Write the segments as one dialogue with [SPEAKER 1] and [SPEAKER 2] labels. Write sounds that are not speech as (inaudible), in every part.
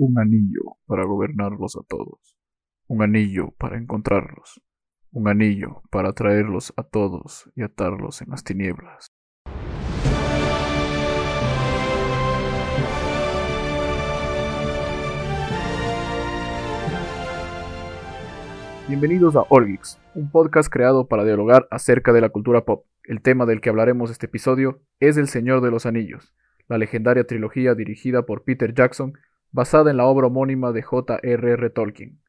[SPEAKER 1] Un anillo para gobernarlos a todos. Un anillo para encontrarlos. Un anillo para traerlos a todos y atarlos en las tinieblas. Bienvenidos a Orgix, un podcast creado para dialogar acerca de la cultura pop. El tema del que hablaremos este episodio es El Señor de los Anillos, la legendaria trilogía dirigida por Peter Jackson, basada en la obra homónima de J.R.R. Tolkien.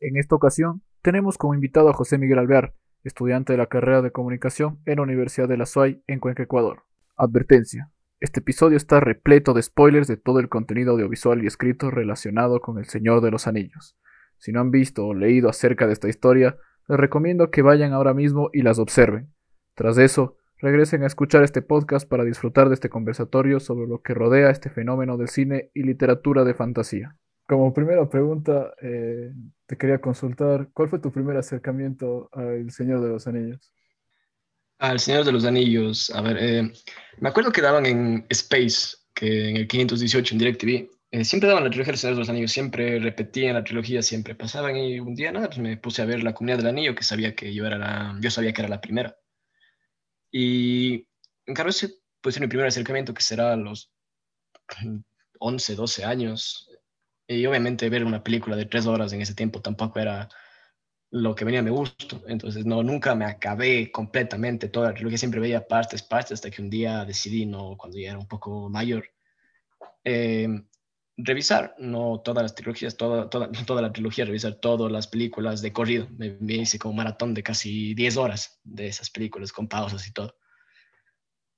[SPEAKER 1] En esta ocasión, tenemos como invitado a José Miguel Alvear, estudiante de la carrera de comunicación en la Universidad de la SUAY en Cuenca, Ecuador. Advertencia. Este episodio está repleto de spoilers de todo el contenido audiovisual y escrito relacionado con El Señor de los Anillos. Si no han visto o leído acerca de esta historia, les recomiendo que vayan ahora mismo y las observen. Tras eso, regresen a escuchar este podcast para disfrutar de este conversatorio sobre lo que rodea este fenómeno del cine y literatura de fantasía. Como primera pregunta, eh, te quería consultar, ¿cuál fue tu primer acercamiento al Señor de los Anillos?
[SPEAKER 2] Al Señor de los Anillos, a ver, eh, me acuerdo que daban en Space, que en el 518 en DirecTV, eh, siempre daban la trilogía del Señor de los Anillos, siempre repetían la trilogía, siempre pasaban y un día nada, pues me puse a ver la Comunidad del Anillo, que sabía que yo era la, yo sabía que era la primera. Y en cambio ese puede ser mi primer acercamiento, que será a los (clears throat) 11, 12 años. Y obviamente ver una película de tres horas en ese tiempo tampoco era lo que venía a mi gusto. Entonces, no, nunca me acabé completamente toda la trilogía, siempre veía partes, partes, hasta que un día decidí, no, cuando ya era un poco mayor, eh, revisar, no todas las trilogías, toda, toda, (laughs) toda la trilogía, revisar todas las películas de corrido. Me, me, hice como maratón de casi 10 horas de esas películas con pausas y todo.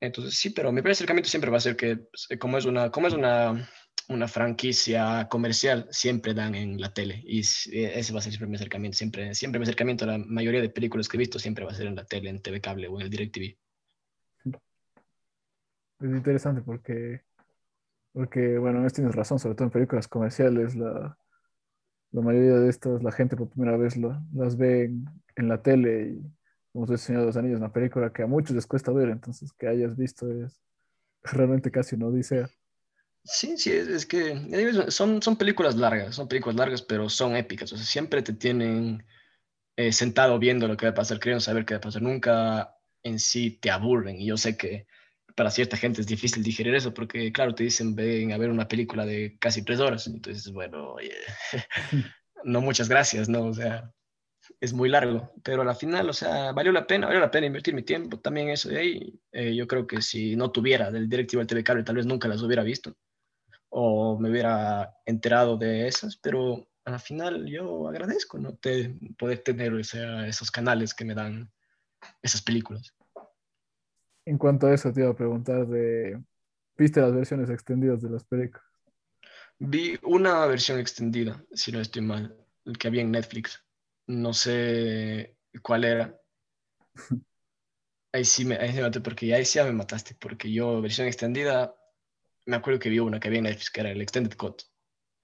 [SPEAKER 2] Entonces, sí, pero mi acercamiento siempre va a ser que, pues, como es una, como es una, una franquicia comercial, siempre dan en la tele. Y ese va a ser siempre mi acercamiento. Siempre, siempre mi acercamiento a la mayoría de películas que he visto siempre va a ser en la tele, en TV Cable o en el DirecTV.
[SPEAKER 1] Es interesante porque porque, bueno, no tienes razón, sobre todo en películas comerciales, la, la mayoría de estas, la gente por primera vez las ve en, la tele y, como se Señor de los Anillos, una película que a muchos les cuesta ver, entonces que hayas visto es realmente casi una odisea.
[SPEAKER 2] Sí, sí, es, que son, son películas largas, son películas largas, pero son épicas, o sea, siempre te tienen eh, sentado viendo lo que va a pasar, queriendo saber qué va a pasar, nunca en sí te aburren, y yo sé que para cierta gente es difícil digerir eso, porque claro, te dicen, ven a ver una película de casi tres horas, entonces, bueno, (laughs) no muchas gracias, ¿no? O sea, es muy largo, pero a la final, o sea, valió la pena, valió la pena invertir mi tiempo también eso de ahí. Eh, yo creo que si no tuviera del directivo del TV Cable, tal vez nunca las hubiera visto o me hubiera enterado de esas, pero a la final yo agradezco, ¿no? Te, poder tener o sea, esos canales que me dan esas películas.
[SPEAKER 1] En cuanto a eso, te iba a preguntar de, ¿viste las versiones extendidas de las películas?
[SPEAKER 2] Vi una versión extendida, si no estoy mal, que había en Netflix. No sé cuál era. (laughs) Ahí sí me, ahí me maté porque ahí sí ya me mataste, porque yo versión extendida, me acuerdo que vi una que había en Netflix, que era el Extended Cut,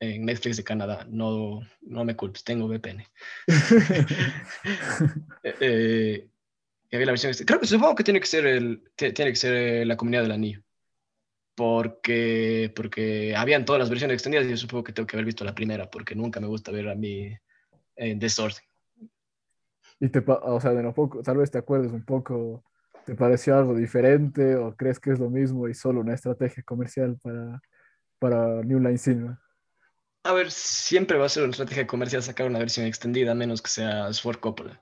[SPEAKER 2] en Netflix de Canadá. No, no me culpes, tengo VPN. (laughs) (laughs) eh, eh había la versión Creo que supongo que tiene que ser, el, tiene que ser eh, la comunidad del anillo. Porque, porque habían todas las versiones extendidas y yo supongo que tengo que haber visto la primera, porque nunca me gusta ver a mí en desorden.
[SPEAKER 1] Y te, o sea, de poco, tal vez te acuerdes un poco, ¿te pareció algo diferente o crees que es lo mismo y solo una estrategia comercial para, para New Line Cinema?
[SPEAKER 2] A ver, siempre va a ser una estrategia comercial sacar una versión extendida, a menos que sea Sword Coppola.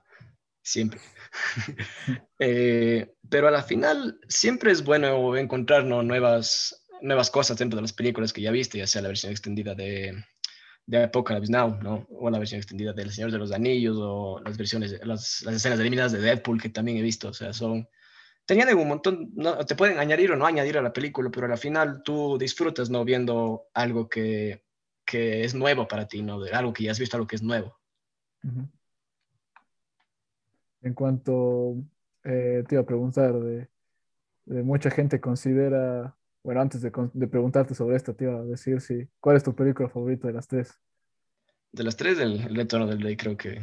[SPEAKER 2] Siempre. (laughs) Eh, pero a la final siempre es bueno encontrar nuevas, nuevas cosas dentro de las películas que ya viste, ya sea la versión extendida de, de Apocalypse Now, ¿no? O la versión extendida de El Señor de los Anillos, o las versiones, las, las escenas eliminadas de Deadpool que también he visto, o sea, son... Tenían un montón, no, te pueden añadir o no añadir a la película, pero al final tú disfrutas, ¿no? Viendo algo que, que es nuevo para ti, ¿no? De algo que ya has visto, algo que es nuevo. Uh
[SPEAKER 1] en cuanto eh, te iba a preguntar, de, mucha gente considera, bueno, antes de, preguntarte sobre esto, te iba a decir si, ¿cuál es tu película favorita de las tres?
[SPEAKER 2] De las tres, el, Retorno del Rey, creo que,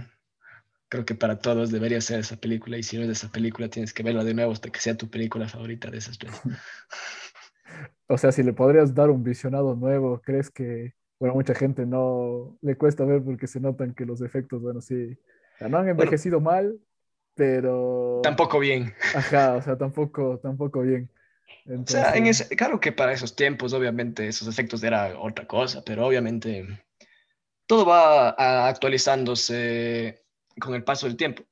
[SPEAKER 2] creo que para todos debería ser esa película, y si no es esa película, tienes que verla de nuevo hasta que sea tu película favorita de esas tres. (laughs)
[SPEAKER 1] o sea, si le podrías dar un visionado nuevo, ¿crees que, bueno, mucha gente no le cuesta ver porque se notan que los efectos, bueno, sí, no han envejecido mal, pero...
[SPEAKER 2] Tampoco bien.
[SPEAKER 1] Ajá, o sea, tampoco, tampoco bien.
[SPEAKER 2] O sea, en ese, claro que para esos tiempos, obviamente, esos efectos era otra cosa, pero obviamente todo va actualizándose con el paso del tiempo.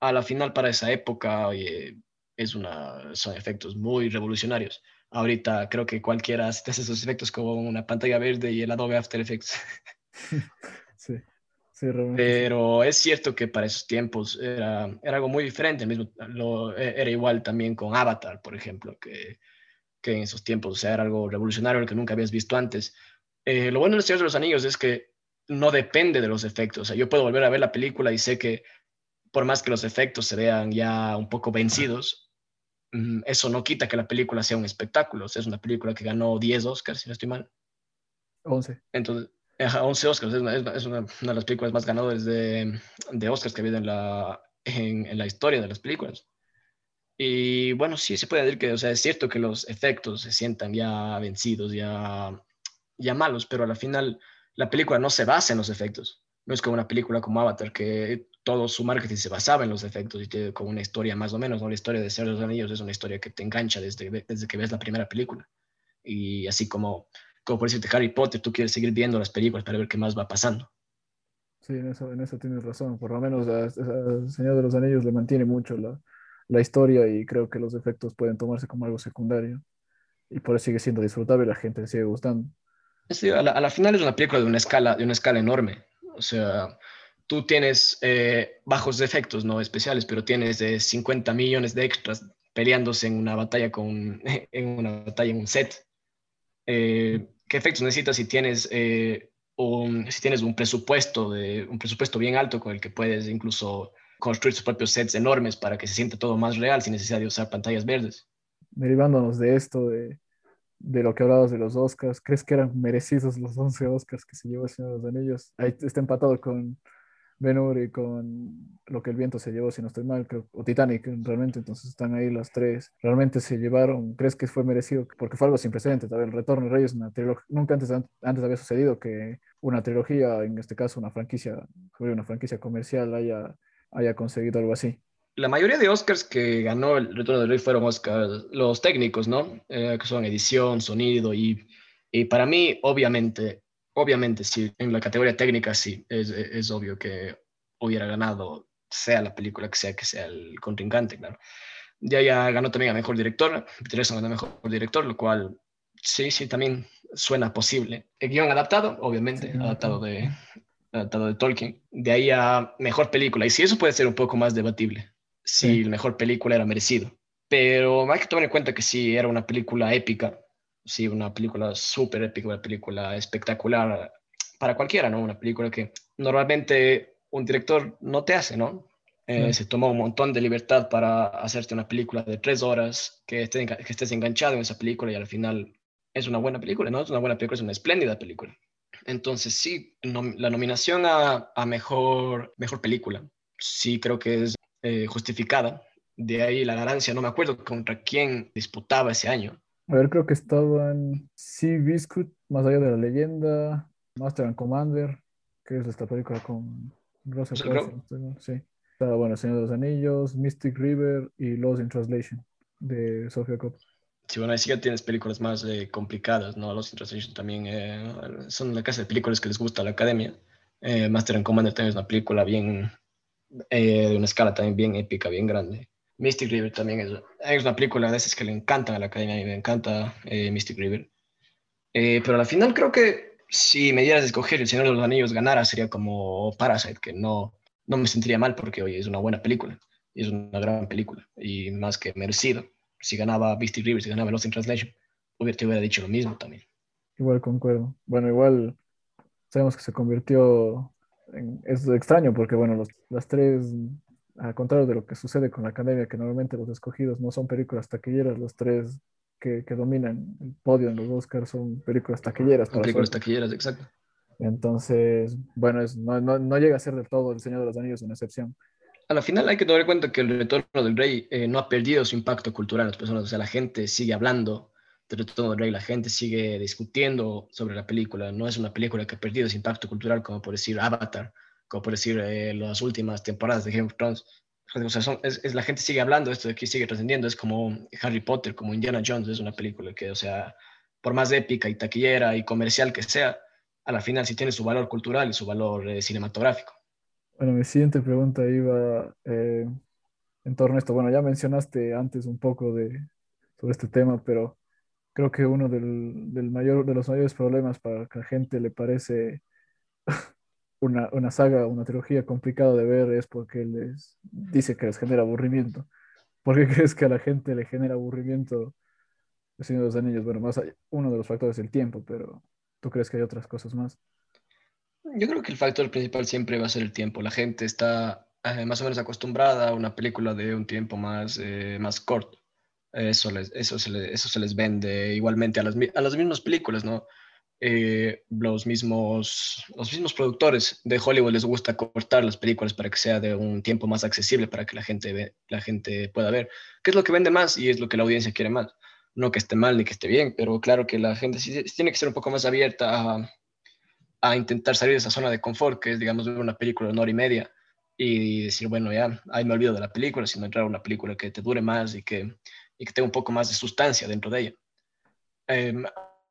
[SPEAKER 2] A la final, para esa época, oye, es una, son efectos muy revolucionarios. Ahorita creo que cualquiera hace esos efectos como una pantalla verde y el Adobe After Effects. (laughs)
[SPEAKER 1] sí. Sí,
[SPEAKER 2] Pero es cierto que para esos tiempos era, era algo muy diferente. Mismo, lo, e, era igual también con Avatar, por ejemplo, que, que en esos tiempos o sea, era algo revolucionario que nunca habías visto antes. Eh, lo bueno de los Señor de los Anillos es que no depende de los efectos. O sea, yo puedo volver a ver la película y sé que por más que los efectos se vean ya un poco vencidos, mm, eso no quita que la película sea un espectáculo. O sea, es una película que ganó 10 Oscars, si no estoy mal.
[SPEAKER 1] 11.
[SPEAKER 2] Entonces, 11 Oscars, es, una, de las películas más ganadoras de, de Oscars que ha habido en la, en, la historia de las películas. Y bueno, sí, se puede decir que, o sea, es cierto que los efectos se sientan ya vencidos, ya, ya malos, pero al final la película no se basa en los efectos. No es como una película como Avatar, que todo su marketing se basaba en los efectos y tiene como una historia más o menos, ¿no? La historia de Señor de los Anillos es una historia que te engancha desde, desde que ves la primera película. Y así como como por decirte Harry Potter, tú quieres seguir viendo las películas para ver qué más va pasando.
[SPEAKER 1] Sí, en eso, en eso tienes razón. Por lo menos a, Señor de los Anillos le mantiene mucho la, la, historia y creo que los efectos pueden tomarse como algo secundario. Y por eso sigue siendo disfrutable y la gente le sigue gustando.
[SPEAKER 2] Sí, a, la, final es una película de una escala, de una escala enorme. O sea, tú tienes eh, bajos efectos no especiales, pero tienes de 50 millones de extras peleándose en una batalla con (laughs) en una batalla en un set. Eh, qué efectos necesitas si tienes, eh, un, si tienes un presupuesto, de, un presupuesto bien alto con el que puedes incluso construir tus propios sets enormes para que se sienta todo más real sin necesidad de usar pantallas verdes.
[SPEAKER 1] Derivándonos de esto, de, de lo que hablabas de los Oscars, ¿crees que eran merecidos los 11 Oscars que se llevó el Señor de los Anillos? Ahí está empatado con Ben con lo que el viento se llevó, si no estoy mal, creo, o Titanic realmente, entonces están ahí las tres. ¿Realmente se llevaron? ¿Crees que fue merecido? Porque fue algo sin precedentes, el Retorno de Reyes, una nunca antes, antes había sucedido que una trilogía, en este caso una franquicia, una franquicia comercial haya, haya conseguido algo así.
[SPEAKER 2] La mayoría de Oscars que ganó el Retorno del Rey fueron Oscars, los técnicos, ¿no? Eh, que son edición, sonido y, y para mí, obviamente, obviamente sí, en la categoría técnica sí, es, es, obvio que hubiera ganado, sea la película que sea, que sea el contrincante, claro. Ya ya ganó también a Mejor Director, Peter ganó a Mejor Director, lo cual sí, sí, también suena posible. El guion adaptado, obviamente, adaptado, de, adaptado de Tolkien. De ahí a Mejor Película, y sí, eso puede ser un poco más debatible, si la Mejor Película era merecido. Pero hay que tomar en cuenta que sí, era una película épica, sí, una película súper épica, una película espectacular para cualquiera, ¿no? Una película que normalmente un director no te hace, ¿no? Eh, se tomó un montón de libertad para hacerte una película de tres horas, que, estés, que estés enganchado en esa película y al final es una buena película, ¿no? Es una buena película, es una espléndida película. Entonces, sí, la nominación a, a, mejor, mejor película, sí creo que es eh, justificada. De ahí la ganancia, no me acuerdo contra quién disputaba ese año,
[SPEAKER 1] a ver, creo que estaban Sea Biscuit, Más allá de la leyenda, Master and Commander, que es esta película con Russell Crowe. Sí. Estaba, bueno, Señor de los Anillos, Mystic River y Lost in Translation de Sofia Coppola.
[SPEAKER 2] Sí, bueno, ahí sí ya tienes películas más eh, complicadas, ¿no? Lost in Translation también eh, son la casa de películas que les gusta a la academia. Eh, Master and Commander también es una película bien, de una escala también bien épica, bien grande. Mystic River también es, es, una película de esas que le encantan a la academia y me encanta eh, Mystic River. Eh, pero al final creo que si me dieras a escoger El Señor de los Anillos ganara sería como Parasite, que no, no me sentiría mal porque oye, es una buena película y es una gran película y más que merecido. Si ganaba Mystic River, si ganaba Lost in Translation, hubiera, te hubiera dicho lo mismo también.
[SPEAKER 1] Igual concuerdo. Bueno, igual sabemos que se convirtió en... Es extraño porque, bueno, los, las tres al contrario de lo que sucede con la academia, que normalmente los escogidos no son películas taquilleras, los tres que, que dominan el podio en los Oscars son películas taquilleras.
[SPEAKER 2] películas taquilleras, exacto.
[SPEAKER 1] Entonces, bueno, es, no, no, no, llega a ser del todo El Señor de los Anillos una excepción.
[SPEAKER 2] A la final hay que tener en cuenta que el retorno del rey eh, no ha perdido su impacto cultural en las personas, o sea, la gente sigue hablando de Retorno del Rey, la gente sigue discutiendo sobre la película. No es una película que ha perdido ese impacto cultural, como por decir Avatar, como por decir eh, las últimas temporadas de Game of Thrones. O sea, es, la gente sigue hablando, esto de aquí sigue trascendiendo. Es como Harry Potter, como Indiana Jones, es una película que, o sea, por más épica y taquillera y comercial que sea, a la final sí tiene su valor cultural y su valor eh, cinematográfico.
[SPEAKER 1] Bueno, mi siguiente pregunta iba eh, en torno a esto. Bueno, ya mencionaste antes un poco de, sobre este tema, pero creo que uno del, del mayor, de los mayores problemas para que la gente le parece una, una saga, una trilogía complicada de ver es porque les dice que les genera aburrimiento. ¿Por qué (laughs) crees que a la gente le genera aburrimiento El Señor de los Anillos? Bueno, más uno de los factores es el tiempo, pero ¿Tú crees que hay otras cosas más?
[SPEAKER 2] Yo creo que el factor principal siempre va a ser el tiempo. La gente está eh, más o menos acostumbrada a una película de un tiempo más, eh, más corto. Eso, les, eso, se eso se les vende igualmente a las, a las mismas películas, ¿no? Eh, los, mismos, los mismos productores de Hollywood les gusta cortar las películas para que sea de un tiempo más accesible, para que la gente, ve, la gente pueda ver. ¿Qué es lo que vende más y es lo que la audiencia quiere más? no que esté mal ni que esté bien, pero claro que la gente sí, tiene que ser un poco más abierta a, a, intentar salir de esa zona de confort, que es, digamos, ver una película de una hora y media y decir, bueno, ya, ahí me olvido de la película, sino entrar a una película que te dure más y que, y que tenga un poco más de sustancia dentro de ella. Em,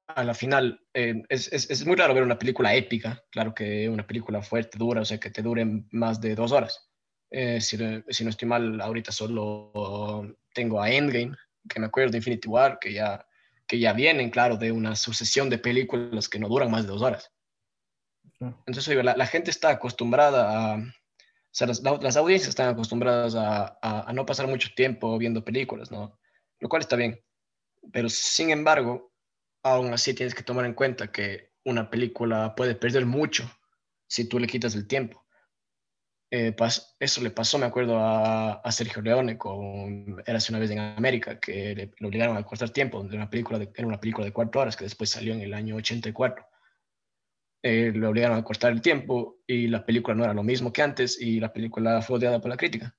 [SPEAKER 2] a la final, em, es, es, es, muy raro ver una película épica, claro que una película fuerte, dura, o sea, que te dure más de dos horas. Eh, si, si, no estoy mal, ahorita solo tengo a Endgame, que me acuerdo de Infinity War, que ya, que ya vienen, claro, de una sucesión de películas que no duran más de dos horas. Entonces, la, la, gente está acostumbrada a, o sea, las, las audiencias están acostumbradas a, a, no pasar mucho tiempo viendo películas, ¿no? Lo cual está bien. Pero, sin embargo, aún así tienes que tomar en cuenta que una película puede perder mucho si tú le quitas el tiempo. Eh, eso le pasó, me acuerdo, a, Sergio Leone con Érase una vez en América, que le, obligaron a cortar tiempo, de una película de, era una película de cuatro horas que después salió en el año 84. Eh, le obligaron a cortar el tiempo y la película no era lo mismo que antes y la película fue odiada por la crítica.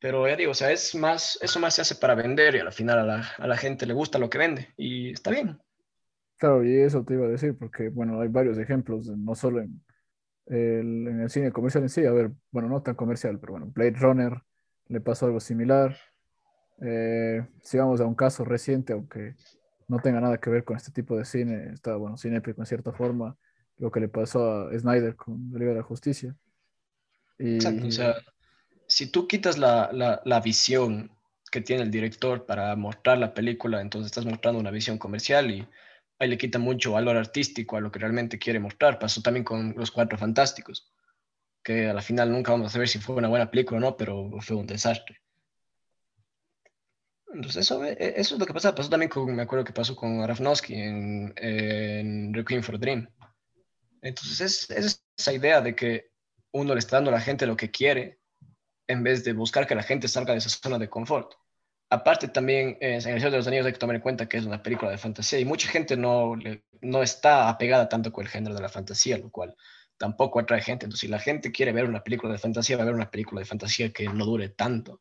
[SPEAKER 2] Pero ya digo, o sea, es más, eso más se hace para vender y al final a la, a la gente le gusta lo que vende y está bien.
[SPEAKER 1] Claro, y eso te iba a decir, porque bueno, hay varios ejemplos, no solo en, en el cine comercial en sí, a ver, bueno, no tan comercial, pero bueno, Blade Runner le pasó algo similar. Eh, si vamos a un caso reciente, aunque no tenga nada que ver con este tipo de cine, está, bueno, cinépico en cierta forma, lo que le pasó a Snyder con la Liga de la Justicia.
[SPEAKER 2] Y... Exacto, o sea, si tú quitas la, la, visión que tiene el director para mostrar la película, entonces estás mostrando una visión comercial y ahí le quita mucho valor artístico a lo que realmente quiere mostrar. Pasó también con Los Cuatro Fantásticos, que a la final nunca vamos a saber si fue una buena película o no, pero fue un desastre. Entonces eso, e, eso es lo que pasa. Pasó también con, me acuerdo que pasó con Aronofsky en, Requiem for Dream. Entonces es, es esa idea de que uno le está dando a la gente lo que quiere en vez de buscar que la gente salga de esa zona de confort. Aparte también, eh, en El Señor de los Anillos hay que tomar en cuenta que es una película de fantasía y mucha gente no, no está apegada tanto con el género de la fantasía, lo cual tampoco atrae gente. Entonces, si la gente quiere ver una película de fantasía, va a ver una película de fantasía que no dure tanto.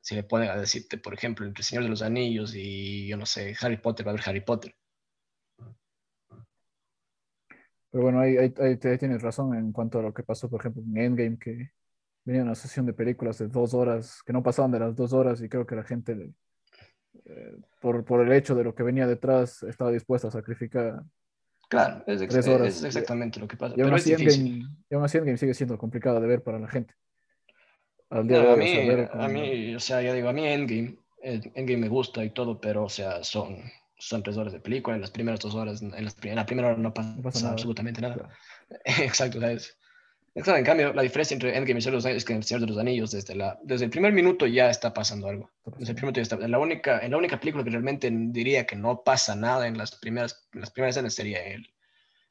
[SPEAKER 2] Si le ponen a decirte, por ejemplo, entre El Señor de los Anillos y, yo no sé, Harry Potter, va a ver Harry Potter.
[SPEAKER 1] Pero bueno, ahí, ahí, ahí tienes razón en cuanto a lo que pasó, por ejemplo, en Endgame, que venía una sesión de películas de dos horas, que no pasaban de las dos horas y creo que la gente, eh, por, por, el hecho de lo que venía detrás, estaba dispuesta a sacrificar.
[SPEAKER 2] Claro, es, tres horas. es exactamente lo que pasa.
[SPEAKER 1] Y aún, así Endgame, y aún así Endgame sigue siendo complicado de ver para la gente.
[SPEAKER 2] Al día hoy, a, mí, a mí, o sea, ya digo, a mí Endgame, Endgame me gusta y todo, pero, o sea, son, son tres horas de película, en las primeras dos horas, en, las, en la primera hora no pasa, no pasa absolutamente nada. (laughs) Exacto, ¿sabes? Exacto, en cambio, la diferencia entre Endgame y Señor de los Anillos es que en El Señor de los Anillos, desde, la, desde el primer minuto ya está pasando algo. Desde el primer minuto ya está. En la, única, en la única película que realmente diría que no pasa nada en las primeras, en las primeras escenas sería el,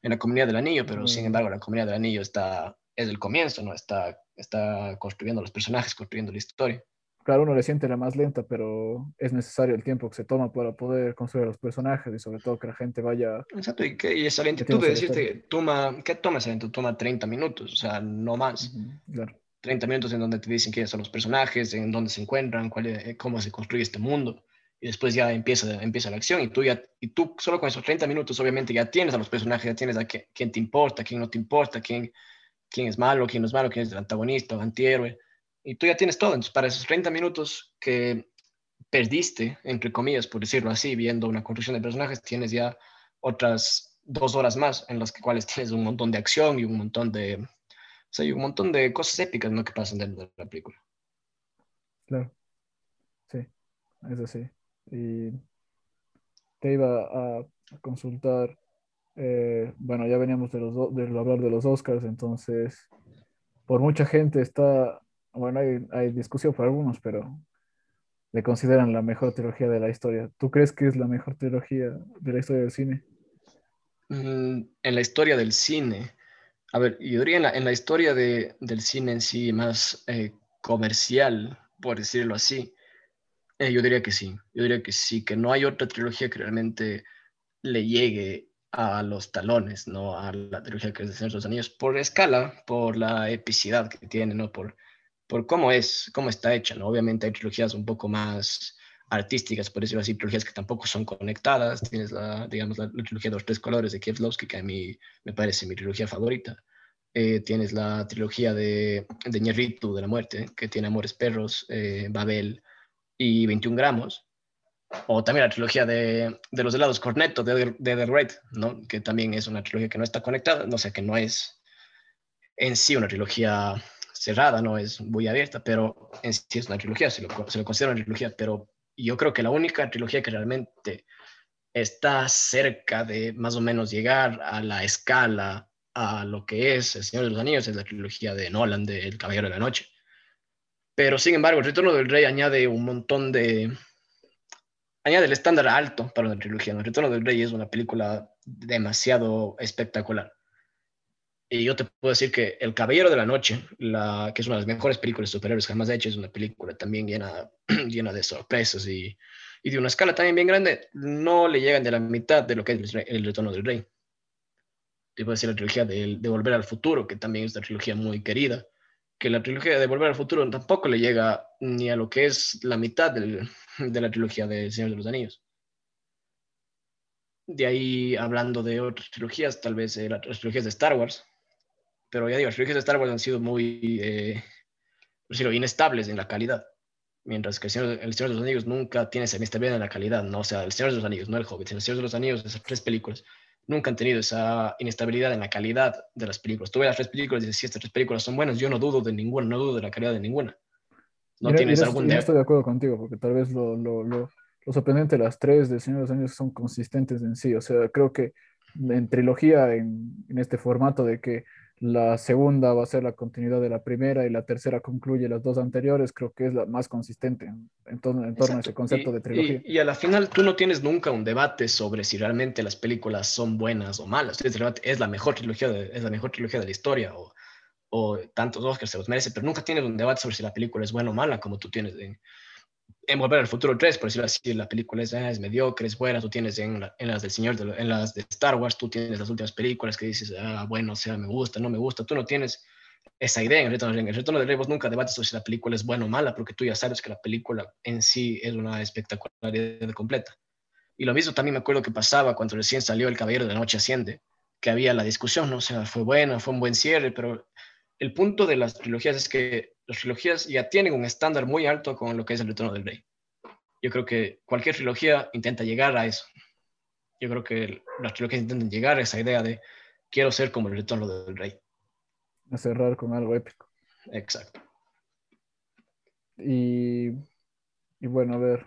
[SPEAKER 2] en la Comunidad del Anillo, pero sin embargo, la Comunidad del Anillo está, es el comienzo, ¿no? Está, está construyendo los personajes, construyendo la historia.
[SPEAKER 1] Claro, uno le siente la más lenta, pero es necesario el tiempo que se toma para poder construir los personajes y sobre todo que la gente vaya...
[SPEAKER 2] Exacto, y, que, y esa lentitud de decirte, toma, ¿qué toma esa lentitud? Toma 30 minutos, o sea, no más. claro. 30 minutos en donde te dicen quiénes son los personajes, en dónde se encuentran, cuál es, cómo se construye este mundo. y después ya empieza, empieza la acción y tú, ya, y tú solo con esos 30 minutos obviamente ya tienes a los personajes, ya tienes a quién, te importa, quién no te importa, quién, quién es malo, quién no es malo, quién es el antagonista o antihéroe, y tú ya tienes todo. Entonces, para esos 30 minutos que perdiste, entre comillas, por decirlo así, viendo una construcción de personajes, tienes ya otras dos horas más en las que, cuales tienes un montón de acción y un montón de, o sea, y un montón de cosas épicas ¿no? que pasan dentro de la película.
[SPEAKER 1] Claro. Sí, es así. Y te iba a consultar, eh, bueno, ya veníamos de, los, de hablar de los Oscars, entonces, por mucha gente está, bueno, hay, hay discusión por algunos, pero le consideran la mejor trilogía de la historia. ¿Tú crees que es la mejor trilogía de la historia del cine?
[SPEAKER 2] Mm, en la historia del cine. A ver, yo diría en la, historia de, del cine en sí, más eh, comercial, por decirlo así, eh, yo diría que sí. Yo diría que sí, que no hay otra trilogía que realmente le llegue a los talones, ¿no? A la trilogía que es de Señor de los Anillos, por escala, por la epicidad que tiene, ¿no? Por, por cómo es, cómo está hecha, ¿no? Obviamente hay trilogías un poco más artísticas, por decirlo así, trilogías que tampoco son conectadas. Tienes la, digamos, la, trilogía de los tres colores de Kieslowski, que a mí me parece mi trilogía favorita. Eh, tienes la trilogía de, de Ñerritu, de la muerte, que tiene Amores Perros, eh, Babel y 21 gramos. O también la trilogía de, de los helados Cornetto, de, de The Red, ¿no? que también es una trilogía que no está conectada, no sé, que no es en sí una trilogía cerrada, no es muy abierta, pero en sí es una trilogía, se lo, se considera una trilogía, pero yo creo que la única trilogía que realmente está cerca de más o menos llegar a la escala a lo que es El Señor de los Anillos es la trilogía de Nolan de El Caballero de la Noche. Pero sin embargo, El Retorno del Rey añade un montón de... añade el estándar alto para una trilogía. El Retorno del Rey es una película demasiado espectacular. Y yo te puedo decir que El Caballero de la Noche, la, que es una de las mejores películas de superhéroes jamás hechas, es una película también llena, (clears throat) llena de sorpresas y, y, de una escala también bien grande, no le llegan de la mitad de lo que es El Retorno del Rey. Te puedo decir la trilogía de, de, Volver al Futuro, que también es una trilogía muy querida, que la trilogía de Volver al Futuro tampoco le llega ni a lo que es la mitad del, (laughs) de la trilogía de Señor de los Anillos. De ahí, hablando de otras trilogías, tal vez eh, las trilogías de Star Wars, pero ya digo, las trilogías de Star Wars han sido muy, eh, decirlo, inestables en la calidad, mientras que el Señor, el Señor, de los Anillos nunca tiene esa inestabilidad en la calidad, ¿no? O sea, el Señor de los Anillos, no el Hobbit, el Señor de los Anillos, esas tres películas, nunca han tenido esa inestabilidad en la calidad de las películas. Tú ves las tres películas y dices, si estas tres películas son buenas, yo no dudo de ninguna, no dudo de la calidad de ninguna.
[SPEAKER 1] No tienes algún... Yo estoy de acuerdo contigo, porque tal vez lo, lo, lo, lo sorprendente de las tres del Señor de los Anillos son consistentes en sí. O sea, creo que en trilogía, en, en este formato de que la segunda va a ser la continuidad de la primera y la tercera concluye las dos anteriores, creo que es la más consistente en, torno, en torno a ese concepto de trilogía.
[SPEAKER 2] Y, y, a la final tú no tienes nunca un debate sobre si realmente las películas son buenas o malas. Es, es la mejor trilogía de, es la mejor trilogía de la historia o, o tantos Oscars se los merece, pero nunca tienes un debate sobre si la película es buena o mala como tú tienes en, en Volver al Futuro 3, por decirlo así, la película es, ah, es mediocre, es buena, tú tienes en, en, las del Señor, de, en las de Star Wars, tú tienes las últimas películas que dices, ah, bueno, o sea, me gusta, no me gusta, tú no tienes esa idea en el Retorno del Rey. En el Retorno del Rey vos nunca debates sobre si la película es buena o mala, porque tú ya sabes que la película en sí es una espectacularidad completa. Y lo mismo también me acuerdo que pasaba cuando recién salió El Caballero de la Noche Asciende, que había la discusión, ¿no? O sea, fue buena, fue un buen cierre, pero el punto de las trilogías es que las trilogías ya tienen un estándar muy alto con lo que es el Retorno del Rey yo creo que cualquier trilogía intenta llegar a eso. Yo creo que las trilogías intentan llegar a esa idea de quiero ser como el retorno del rey.
[SPEAKER 1] A cerrar con algo épico.
[SPEAKER 2] Exacto.
[SPEAKER 1] Y, y bueno, a ver.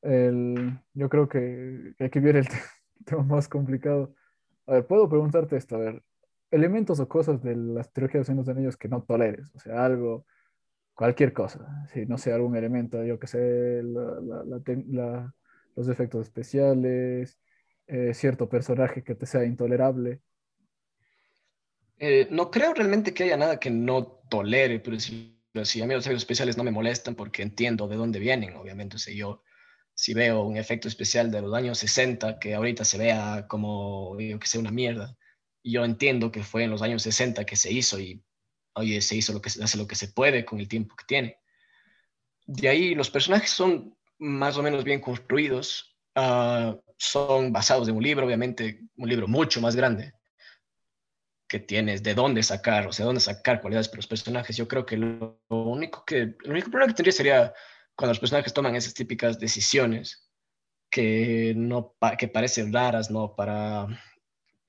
[SPEAKER 1] El, yo creo que, que aquí viene el (laughs) tema más complicado. A ver, puedo preguntarte esto, a ver, elementos o cosas de las trilogías de los anillos que no toleres, o sea, algo cualquier cosa, si no sé, algún elemento, yo que sé, los efectos especiales, eh, cierto personaje que te sea intolerable.
[SPEAKER 2] Eh, no creo realmente que haya nada que no tolere, pero si, si a mí los efectos especiales no me molestan porque entiendo de dónde vienen, obviamente, si yo si veo un efecto especial de los años 60 que ahorita se vea como, yo que sé, una mierda, yo entiendo que fue en los años 60 que se hizo y oye, se hizo lo que se hace lo que se puede con el tiempo que tiene. De ahí los personajes son más o menos bien construidos. Ah, son basados en un libro, obviamente, un libro mucho más grande, que tienes de dónde sacar, o sea, dónde sacar cualidades para los personajes. Yo creo que lo, único que, el único problema que tendría sería cuando los personajes toman esas típicas decisiones que, no, que parecen raras, ¿no? Para,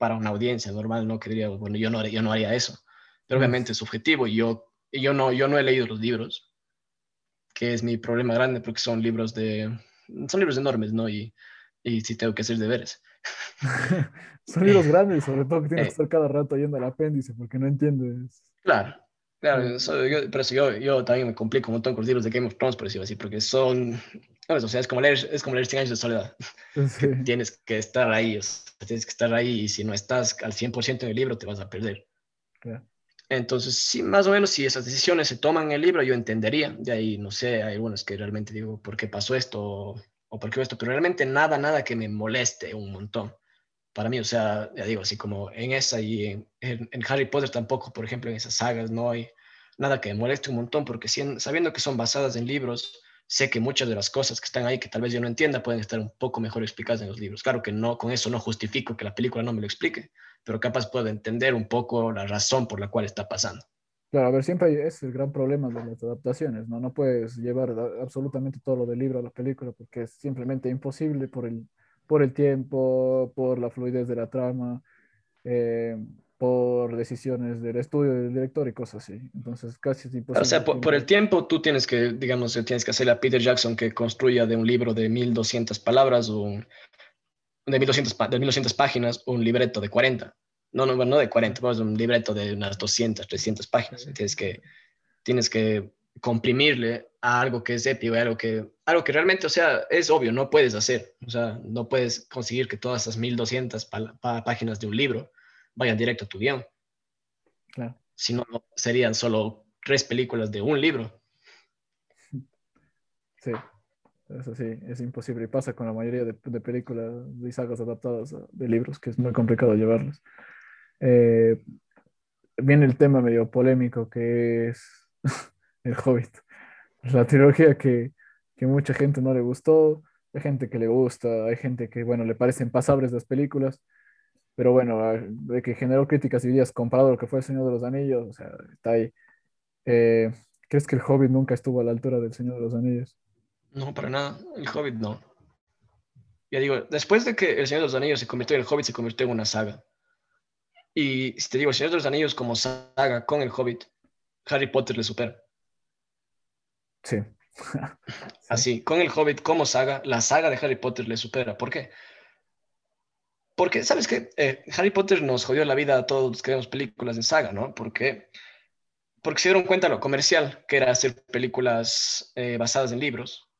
[SPEAKER 2] para una audiencia normal, ¿no? Que diría, bueno, yo no, yo no haría eso. Pero obviamente es subjetivo y yo, yo, no, yo no he leído los libros, que es mi problema grande porque son libros de, son libros enormes, ¿no? Y, y sí tengo que hacer deberes. (laughs)
[SPEAKER 1] son libros grandes, sobre todo que tienes que eh. estar cada rato yendo al apéndice porque no entiendes.
[SPEAKER 2] Claro, claro, yo, pero eso yo, yo también me complico un montón con los libros de Game of Thrones, por decirlo así, porque son, o sea, es como leer, es como leer 100 años de soledad. (laughs) Tienes que estar ahí, o sea, tienes que estar ahí y si no estás al 100% en el libro te vas a perder. Entonces, sí, más o menos si esas decisiones se toman en el libro, yo entendería. De ahí, no sé, hay algunos que realmente digo, ¿por qué pasó esto? o por esto, pero realmente nada, nada que me moleste un montón. Para mí, o sea, ya digo, así como en esa y en, en, Harry Potter tampoco, por ejemplo, en esas sagas no hay nada que me moleste un montón, porque sabiendo que son basadas en libros, sé que muchas de las cosas que están ahí que tal vez yo no entienda pueden estar un poco mejor explicadas en los libros. Claro que no, con eso no justifico que la película no me lo explique, pero capaz puedo entender un poco la razón por la cual está pasando.
[SPEAKER 1] Claro, a ver, siempre es el gran problema de las adaptaciones, ¿no? No puedes llevar absolutamente todo lo del libro a la película porque es simplemente imposible por el, por el tiempo, por la fluidez de la trama, eh, por decisiones del estudio del director y cosas así. Entonces, casi es imposible.
[SPEAKER 2] O sea, por, el tiempo tú tienes que, digamos, tienes que hacerle a Peter Jackson que construya de un libro de 1200 palabras o de 1200, de 1200 páginas un libreto de 40 no, no, no de 40, vamos un libreto de unas 200, 300 páginas. Tienes que, tienes que comprimirle a algo que es épico, algo que, algo que realmente, o sea, es obvio, no puedes hacer. O sea, no puedes conseguir que todas esas 1200 páginas de un libro vayan directo a tu guion. Claro. Si no, serían solo tres películas de un libro. (laughs)
[SPEAKER 1] Sí, eso sí, es imposible. Y pasa con la mayoría de, de películas y sagas adaptadas de libros, que es muy complicado llevarlas. Eh, viene el tema medio polémico que es (laughs) El Hobbit. La trilogía que, que mucha gente no le gustó, hay gente que le gusta, hay gente que, bueno, le parecen pasables las películas, pero bueno, de que generó críticas y días comparado a lo que fue El Señor de los Anillos, o sea, está ahí. Eh, ¿Crees que El Hobbit nunca estuvo a la altura del Señor de los Anillos?
[SPEAKER 2] No, para nada, El Hobbit no. Ya digo, después de que El Señor de los Anillos se convirtió en El Hobbit, se convirtió en una saga. Y si te digo, Señor de los Anillos como saga con el Hobbit, Harry Potter le supera. (laughs)
[SPEAKER 1] Sí.
[SPEAKER 2] Así, con el Hobbit como saga, la saga de Harry Potter le supera. ¿Por qué? Porque, ¿sabes qué? Eh, Harry Potter nos jodió la vida a todos los que vemos películas de saga, ¿no? Porque, porque se dieron cuenta lo comercial, que era hacer películas eh, basadas en libros.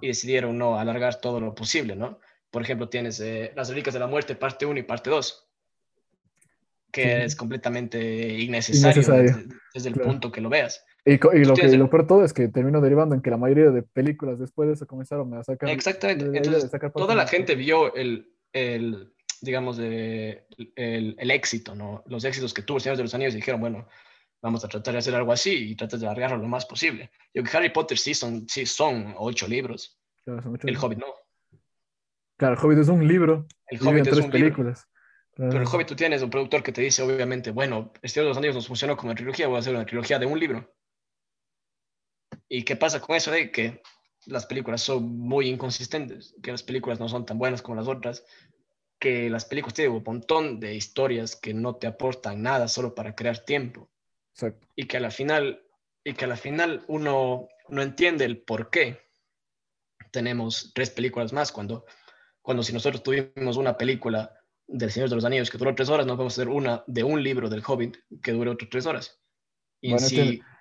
[SPEAKER 2] Y decidieron no alargar todo lo posible, ¿no? Por ejemplo, tienes eh, Las Reliquias de la Muerte, parte 1 y parte 2 que es completamente innecesario, desde, el punto que lo veas.
[SPEAKER 1] Y, lo que lo peor todo es que terminó derivando en que la mayoría de películas después de eso comenzaron a sacar.
[SPEAKER 2] Exactamente. Entonces, toda la gente vio el, el digamos, de, el, el, éxito, ¿no? Los éxitos que tuvo el Señor de los Anillos y dijeron, bueno, vamos a tratar de hacer algo así y tratar de alargarlo lo más posible. Yo que Harry Potter sí son, sí son ocho libros. el Hobbit no.
[SPEAKER 1] Claro, el Hobbit es un libro.
[SPEAKER 2] El Hobbit es tres un películas. Pero el Hobbit tú tienes un productor que te dice, obviamente, bueno, este de los Anillos nos funcionó como trilogía, voy a hacer una trilogía de un libro. ¿Y qué pasa con eso de que las películas son muy inconsistentes, que las películas no son tan buenas como las otras, que las películas tienen un montón de historias que no te aportan nada solo para crear tiempo. Exacto. Y que a la final, y que a la final uno no entiende el por qué tenemos tres películas más cuando, cuando si nosotros tuvimos una película del Señor de los Anillos que duró tres horas, no podemos hacer una de un libro del Hobbit que dure otras tres horas.
[SPEAKER 1] Y bueno,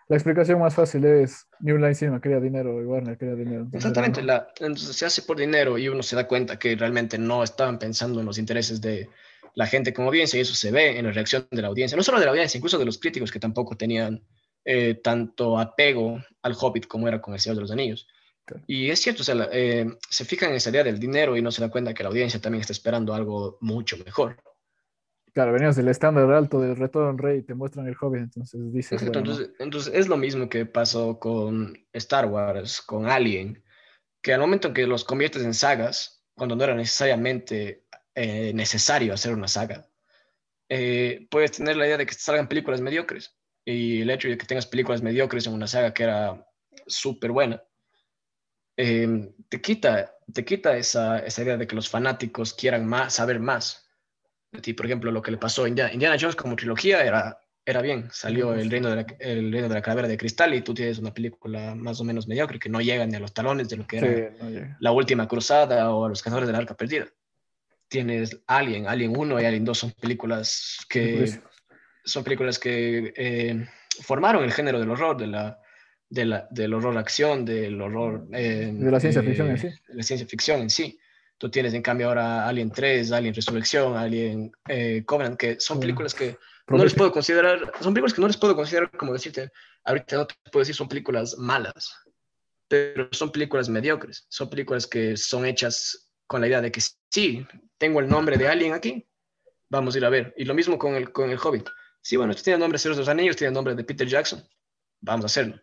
[SPEAKER 1] la explicación más fácil es New Line Cinema quería dinero y Warner quería dinero.
[SPEAKER 2] Exactamente, la, entonces se hace por dinero y uno se da cuenta que realmente no estaban pensando en los intereses de la gente como audiencia y eso se ve en la reacción de la audiencia, no solo de la audiencia, incluso de los críticos que tampoco tenían eh, tanto apego al Hobbit como era con el Señor de los Anillos. Y es cierto, o sea, eh, se fijan en esa idea del dinero y no se da cuenta que la audiencia también está esperando algo mucho mejor.
[SPEAKER 1] Claro, venías del estándar alto del retorno rey y te muestran el joven, entonces dices.
[SPEAKER 2] entonces, entonces, es lo mismo que pasó con Star Wars, con Alien, que al momento en que los conviertes en sagas, cuando no era necesariamente eh, necesario hacer una saga, eh, puedes tener la idea de que salgan películas mediocres. Y el hecho de que tengas películas mediocres en una saga que era súper buena, em, te quita, te quita esa, esa, idea de que los fanáticos quieran más, saber más. De ti, por ejemplo, lo que le pasó a Indiana, Indiana Jones como trilogía era, era bien. Salió el reino, de la, el reino de la calavera de cristal y tú tienes una película más o menos mediocre que no llega ni a los talones de lo que era no la última cruzada o a los cazadores del arca perdida tienes Alien, Alien 1 y Alien 2 son películas que son películas que eh, formaron el género del horror, de la, de la, del horror acción, del horror...
[SPEAKER 1] Eh, de la ciencia ficción en sí.
[SPEAKER 2] la ciencia ficción en sí. Tú tienes en cambio ahora Alien 3, Alien Resurrección, Alien eh, Covenant, que son películas que no les puedo considerar, son películas que no les puedo considerar como decirte, ahorita no te puedo decir son películas malas, pero son películas mediocres, son películas que son hechas con la idea de que sí, tengo el nombre de alguien aquí, vamos a ir a ver. Y lo mismo con el, con el Hobbit. Sí, bueno, esto tiene nombre de los Anillos, tiene nombre de Peter Jackson, vamos a hacerlo.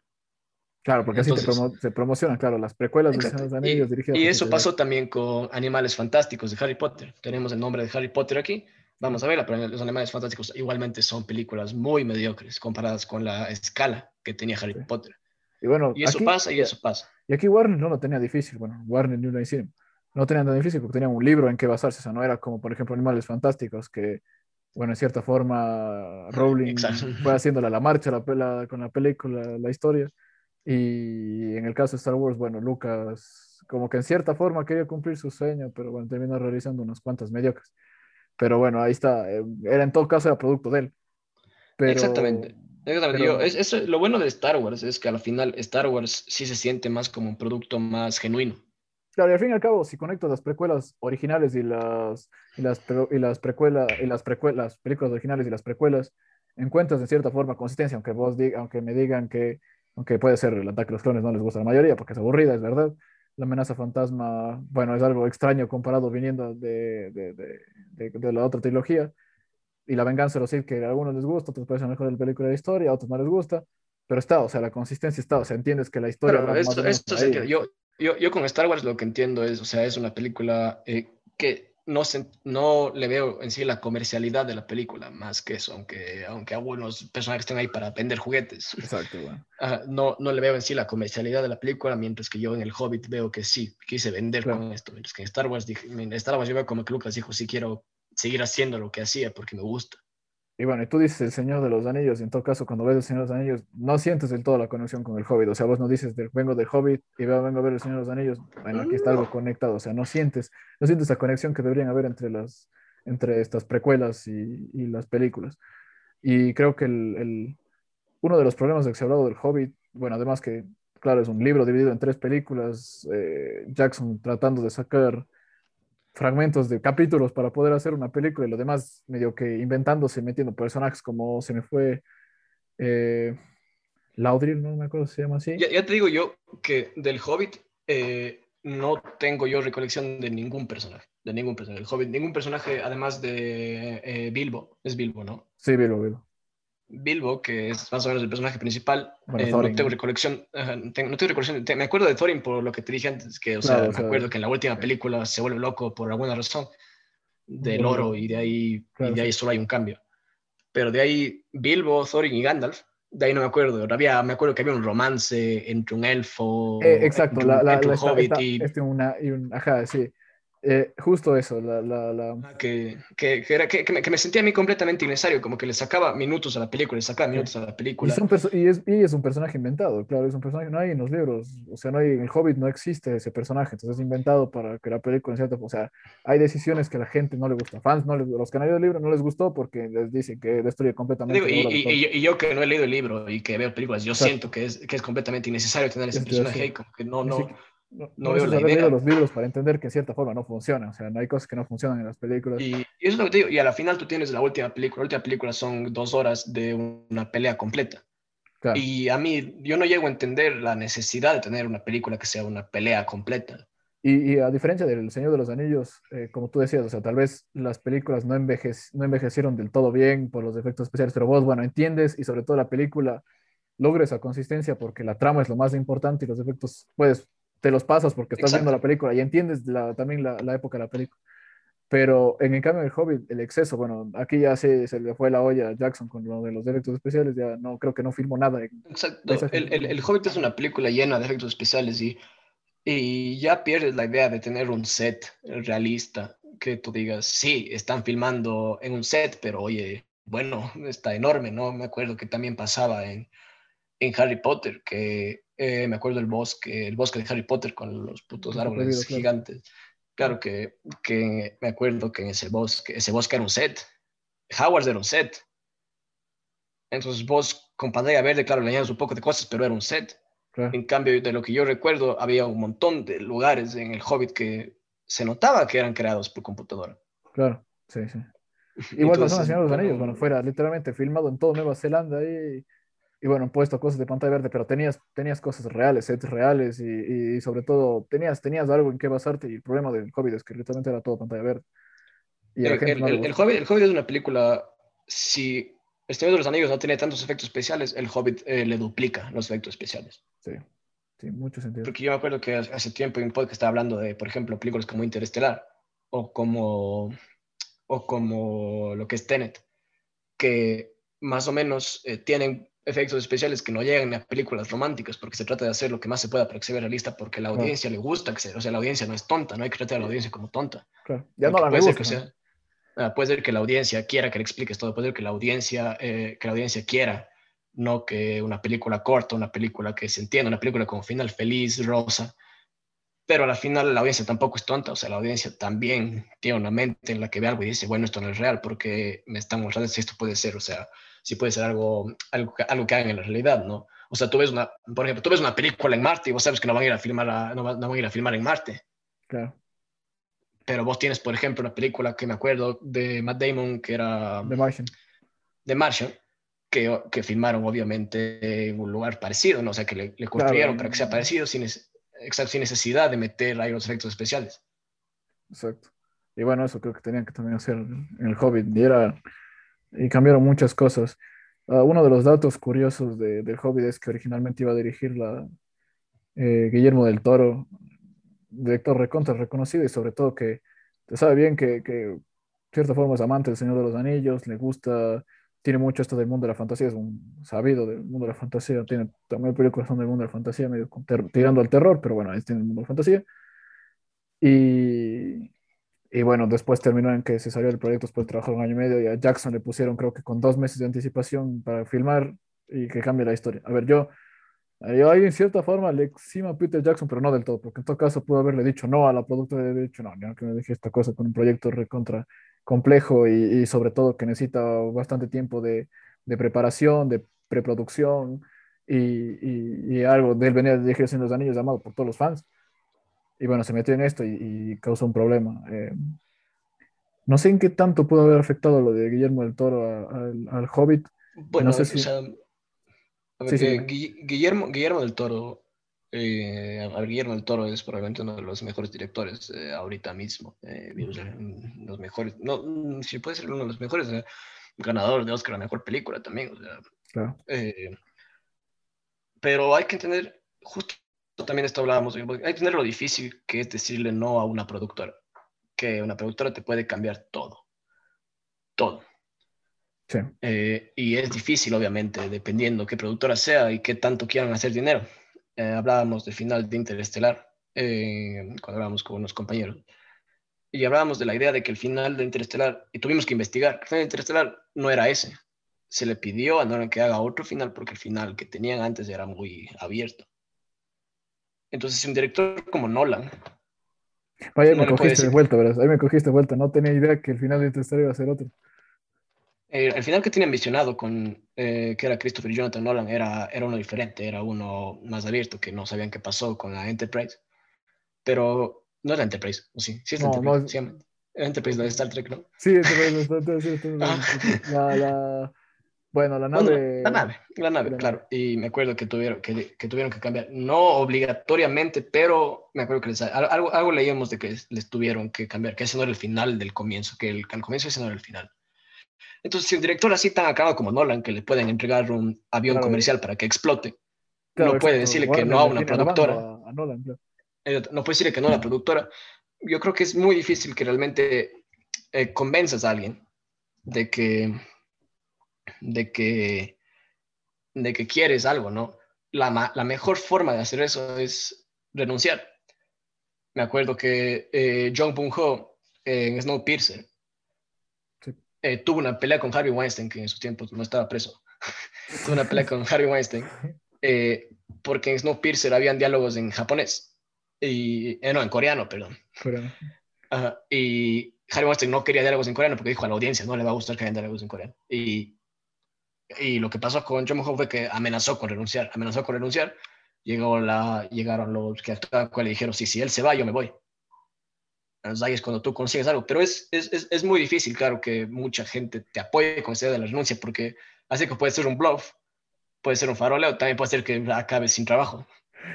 [SPEAKER 1] Claro, porque así se promocionan, claro, las precuelas de los Anillos
[SPEAKER 2] dirigidas. Y eso pasó también con Animales Fantásticos de Harry Potter. Tenemos el nombre de Harry Potter aquí, vamos a verla, pero los Animales Fantásticos igualmente son películas muy mediocres comparadas con la escala que tenía Harry Potter. Y, bueno, y eso pasa y eso pasa.
[SPEAKER 1] Y aquí Warner no lo tenía difícil, bueno, Warner ni lo hicieron no tenían tan difícil porque tenían un libro en que basarse, o sea, no era como, por ejemplo, Animales Fantásticos, que, bueno, en cierta forma, Rowling fue haciéndole la marcha la, con la película, la historia, y en el caso de Star Wars, bueno, Lucas, como que en cierta forma quería cumplir su sueño, pero bueno, terminó realizando unas cuantas mediocres. Pero bueno, ahí está, eh, era en todo caso era producto de él.
[SPEAKER 2] Exactamente. Exactamente. es, lo bueno de Star Wars es que al final Star Wars sí se siente más como un producto más genuino.
[SPEAKER 1] Claro, y al fin y al cabo, si conectas las precuelas originales y las, y las, y las, precuela, y las, precuelas, películas originales y las precuelas, encuentras de cierta forma consistencia, aunque, vos diga, aunque me digan que, aunque puede ser el ataque de los clones, no les gusta a la mayoría porque es aburrida, es verdad. La amenaza fantasma, bueno, es algo extraño comparado viniendo de, de, de, de la otra trilogía. Y la venganza de los Sith, que a algunos les gusta, a otros parece mejor la película de la historia, a otros no les gusta. Pero está, o sea, la consistencia está, o sea, entiendes que la historia...
[SPEAKER 2] Pero esto, esto se. Yo, yo, yo con Star Wars lo que entiendo es, o sea, es una película eh, que no, se, no le veo en sí la comercialidad de la película, más que eso, aunque, aunque algunos personajes estén ahí para vender juguetes.
[SPEAKER 1] Exacto,
[SPEAKER 2] no, no le veo en sí la comercialidad de la película, mientras que yo en El Hobbit veo que sí, quise vender con esto, mientras que en Star Wars, dije, en Star Wars yo veo como que Lucas dijo, sí quiero seguir haciendo lo que hacía porque me gusta.
[SPEAKER 1] Y bueno, y tú dices El Señor de los Anillos, y en todo caso, cuando ves El Señor de los Anillos, no sientes del todo la conexión con el Hobbit. O sea, vos no dices, vengo del Hobbit y vengo a ver El Señor de los Anillos. Bueno, aquí está algo conectado. O sea, no sientes, no sientes la conexión que deberían haber entre, las, entre estas precuelas y, y las películas. Y creo que el, el, uno de los problemas de que se ha hablado del Hobbit, bueno, además que, claro, es un libro dividido en tres películas, eh, Jackson tratando de sacar fragmentos de capítulos para poder hacer una película y lo demás medio que inventándose, metiendo personajes como se me fue eh, Laudril, no me acuerdo si se llama así.
[SPEAKER 2] Ya, te digo yo que del Hobbit eh, no tengo yo recolección de ningún personaje, de ningún personaje. El Hobbit, ningún personaje además de eh, Bilbo, es Bilbo, ¿no?
[SPEAKER 1] Sí, Bilbo, Bilbo.
[SPEAKER 2] Bilbo, que es más o menos el personaje principal, eh, no tengo recolección, no tengo recolección, me acuerdo de Thorin por lo que te dije antes, que, o sea, me acuerdo que en la última película se vuelve loco por alguna razón del oro y de ahí, y de ahí solo hay un cambio. Pero de ahí Bilbo, Thorin y Gandalf, de ahí no me acuerdo. Había, me acuerdo que había un romance entre un elfo,
[SPEAKER 1] eh, exacto, entre, la, la, un hobbit y... Este una, y un, ajá, sí. Eh, justo eso, la... la, la...
[SPEAKER 2] Ah, que, que, que, era, que, me, que, me, sentía a mí completamente innecesario, como que le sacaba minutos a la película, le sacaba minutos a la película.
[SPEAKER 1] Y, y, es, y, es, un personaje inventado, claro, es un personaje, no hay en los libros, o sea, no hay, en el Hobbit no existe ese personaje, entonces es inventado para que la película, en cierto, o sea, hay decisiones que a la gente no le gusta, fans, no les, los que han leído el libro no les gustó porque les dicen que destruye completamente.
[SPEAKER 2] Digo, y, y, yo que no he leído el libro y que veo películas, yo siento que es, que es completamente innecesario tener ese personaje ahí, como que no, no
[SPEAKER 1] no, no, veo la idea. los libros para entender que en cierta forma no funciona. O sea, no hay cosas que no funcionan en las películas.
[SPEAKER 2] Y, eso es lo que te digo. Y a la final tú tienes la última película. La última película son dos horas de una pelea completa. Y a mí, yo no llego a entender la necesidad de tener una película que sea una pelea completa.
[SPEAKER 1] Y, y a diferencia del Señor de los Anillos, eh, como tú decías, o sea, tal vez las películas no, enveje no envejecieron del todo bien por los efectos especiales, pero vos, bueno, entiendes y sobre todo la película logra esa consistencia porque la trama es lo más importante y los efectos puedes te los pasas porque estás viendo la película y entiendes también la, la, época de la película. Pero en el cambio del Hobbit, el exceso, bueno, aquí ya se, se le fue la olla a Jackson con lo de los efectos especiales, ya no creo que no filmó nada.
[SPEAKER 2] Exacto, el, el, el, Hobbit es una película llena de efectos especiales y, y ya pierdes la idea de tener un set realista, que tú digas, sí, están filmando en un set, pero oye, bueno, está enorme, ¿no? Me acuerdo que también pasaba en, en Harry Potter, que eh, me acuerdo el bosque, el bosque de Harry Potter con los putos árboles gigantes. Claro que, que, me acuerdo que en ese bosque, ese bosque era un set. Howard era un set. Entonces vos con pantalla verde, claro, le añades un poco de cosas, pero era un set. En cambio, de lo que yo recuerdo, había un montón de lugares en el Hobbit que se notaba que eran creados por computadora.
[SPEAKER 1] Claro, sí, sí. (laughs) Igual pasó en Señor de los Anillos, bueno, fuera literalmente filmado en todo Nueva Zelanda y y bueno, puesto cosas de pantalla verde, pero tenías, tenías cosas reales, sets reales y, y, sobre todo tenías, tenías algo en qué basarte y el problema del COVID es que literalmente era todo pantalla verde.
[SPEAKER 2] Y el, el, el, el, Hobbit, el, Hobbit, es una película, si El Señor de los Anillos no tiene tantos efectos especiales, el Hobbit eh, le duplica los efectos especiales.
[SPEAKER 1] Sí, sí, mucho sentido.
[SPEAKER 2] Porque yo me acuerdo que hace tiempo en un podcast estaba hablando de, por ejemplo, películas como Interestelar o como, o como lo que es Tenet, que más o menos eh, tienen efectos especiales que no llegan a películas románticas, porque se trata de hacer lo que más se pueda para que se vea realista, porque la audiencia le gusta que sea, o sea, la audiencia no es tonta, no hay que tratar a la audiencia como tonta.
[SPEAKER 1] Claro. Ya no la puede, ser que sea,
[SPEAKER 2] ah, puede ser que la audiencia quiera que le expliques todo, puede ser que la audiencia, eh, que la audiencia quiera, no que una película corta, una película que se entienda, una película con final feliz, rosa, pero al final la audiencia tampoco es tonta, o sea, la audiencia también tiene una mente en la que ve algo y dice, bueno, esto no es real porque me están mostrando si esto puede ser, o sea, si puede ser algo, algo, algo que hagan en la realidad, ¿no? O sea, tú ves una, por ejemplo, tú ves una película en Marte y vos sabes que no van a ir a filmar, no, van a ir a filmar en Marte.
[SPEAKER 1] Claro.
[SPEAKER 2] Pero vos tienes, por ejemplo, una película que me acuerdo de Matt Damon que era...
[SPEAKER 1] The Martian.
[SPEAKER 2] The Martian, que, que filmaron obviamente en un lugar parecido, ¿no? O sea, que le, le construyeron para que sea parecido sin, sin necesidad de meter ahí los efectos especiales.
[SPEAKER 1] Exacto. Y bueno, eso creo que tenían que también hacer en el Hobbit. Y era y cambiaron muchas cosas. Uh, uno de los datos curiosos de, del Hobbit es que originalmente iba a dirigirla eh, Guillermo del Toro, director recontra reconocido y sobre todo que te sabe bien que, que de cierta forma es amante del Señor de los Anillos, le gusta, tiene mucho esto del mundo de la fantasía, es un sabido del mundo de la fantasía, tiene también películas son del mundo de la fantasía, medio tirando al terror, pero bueno, es tiene el mundo de la fantasía. Y, y bueno, después terminó en que se salió el proyecto después de trabajar un año y medio y a Jackson le pusieron creo que con dos meses de anticipación para filmar y que cambie la historia. A ver, yo, yo ahí en cierta forma le exima a Peter Jackson, pero no del todo, porque en todo caso pudo haberle dicho no a la productora, de dicho no, no que me dije esta cosa con un proyecto recontra complejo y, y sobre todo que necesita bastante tiempo de, de preparación, de preproducción y, y, y, algo de él venía de dirigir los Anillos amado por todos los fans y bueno, se metió en esto y, causó un problema. Eh, no sé en qué tanto pudo haber afectado lo de Guillermo del Toro al Hobbit.
[SPEAKER 2] Bueno, no sé si... Guillermo, Guillermo del Toro, eh, Guillermo del Toro es probablemente uno de los mejores directores eh, ahorita mismo. los mejores, no, si puede ser uno de los mejores, ganador de Oscar la mejor película también.
[SPEAKER 1] claro.
[SPEAKER 2] pero hay que entender, justo también esto hablábamos, hay que tener lo difícil que es decirle no a una productora, que una productora te puede cambiar todo, todo.
[SPEAKER 1] Sí.
[SPEAKER 2] Eh, y es difícil, obviamente, dependiendo qué productora sea y qué tanto quieran hacer dinero. Eh, hablábamos del final de Interestelar, eh, cuando hablábamos con unos compañeros, y hablábamos de la idea de que el final de Interestelar, y tuvimos que investigar, el final de Interestelar no era ese. Se le pidió a Nolan que haga otro final porque el final que tenían antes era muy abierto. Entonces, un director como Nolan.
[SPEAKER 1] Vaya, me cogiste de vuelta, ¿verdad? Ahí me cogiste de vuelta. No tenía idea que el final de Interstellar iba a ser otro.
[SPEAKER 2] Eh, el final que tenía ambicionado con eh, que era Christopher Jonathan Nolan era, era uno diferente, era uno más abierto que no sabían qué pasó con la Enterprise. Pero no es la Enterprise, ¿o sí? Sí es la Enterprise. No Enterprise, la de Star Trek, ¿no?
[SPEAKER 1] Sí, Enterprise, Star Trek. la, la, bueno, la nave.
[SPEAKER 2] la nave, la nave, claro. Y me acuerdo que tuvieron que, que, tuvieron que cambiar, no obligatoriamente, pero me acuerdo que les, algo, algo leíamos de que les tuvieron que cambiar, que ese no era el final del comienzo, que el, al comienzo ese no era el final. Entonces, si un director así tan acabado como Nolan, que le pueden entregar un avión comercial para que explote, no puede decirle que no a una productora.
[SPEAKER 1] A, Nolan,
[SPEAKER 2] no puedes decirle que no a la productora. Yo creo que es muy difícil que realmente eh, convenzas a alguien de que, de que, de que quieres algo, ¿no? La, la mejor forma de hacer eso es renunciar. Me acuerdo que eh, John Bung-ho en Snowpiercer eh, tuvo una pelea con Harvey Weinstein, que en su tiempo no estaba preso. (laughs) tuvo una pelea con Harvey Weinstein, eh, porque en Snowpiercer habían diálogos en japonés, y, eh, no, en coreano, perdón. y Harvey Weinstein no quería diálogos en coreano porque dijo a la audiencia, no le va a gustar que haya diálogos en coreano. Y, y lo que pasó con John Ho fue que amenazó con renunciar, amenazó con renunciar. Llegó la, llegaron los que actuaban y dijeron, sí, si él se va, yo me voy ahí es cuando tú consigues algo, pero es, es, es, muy difícil, claro, que mucha gente te apoye con esa de la renuncia, porque así que puede ser un bluff, puede ser un faroleo, también puede ser que acabes sin trabajo.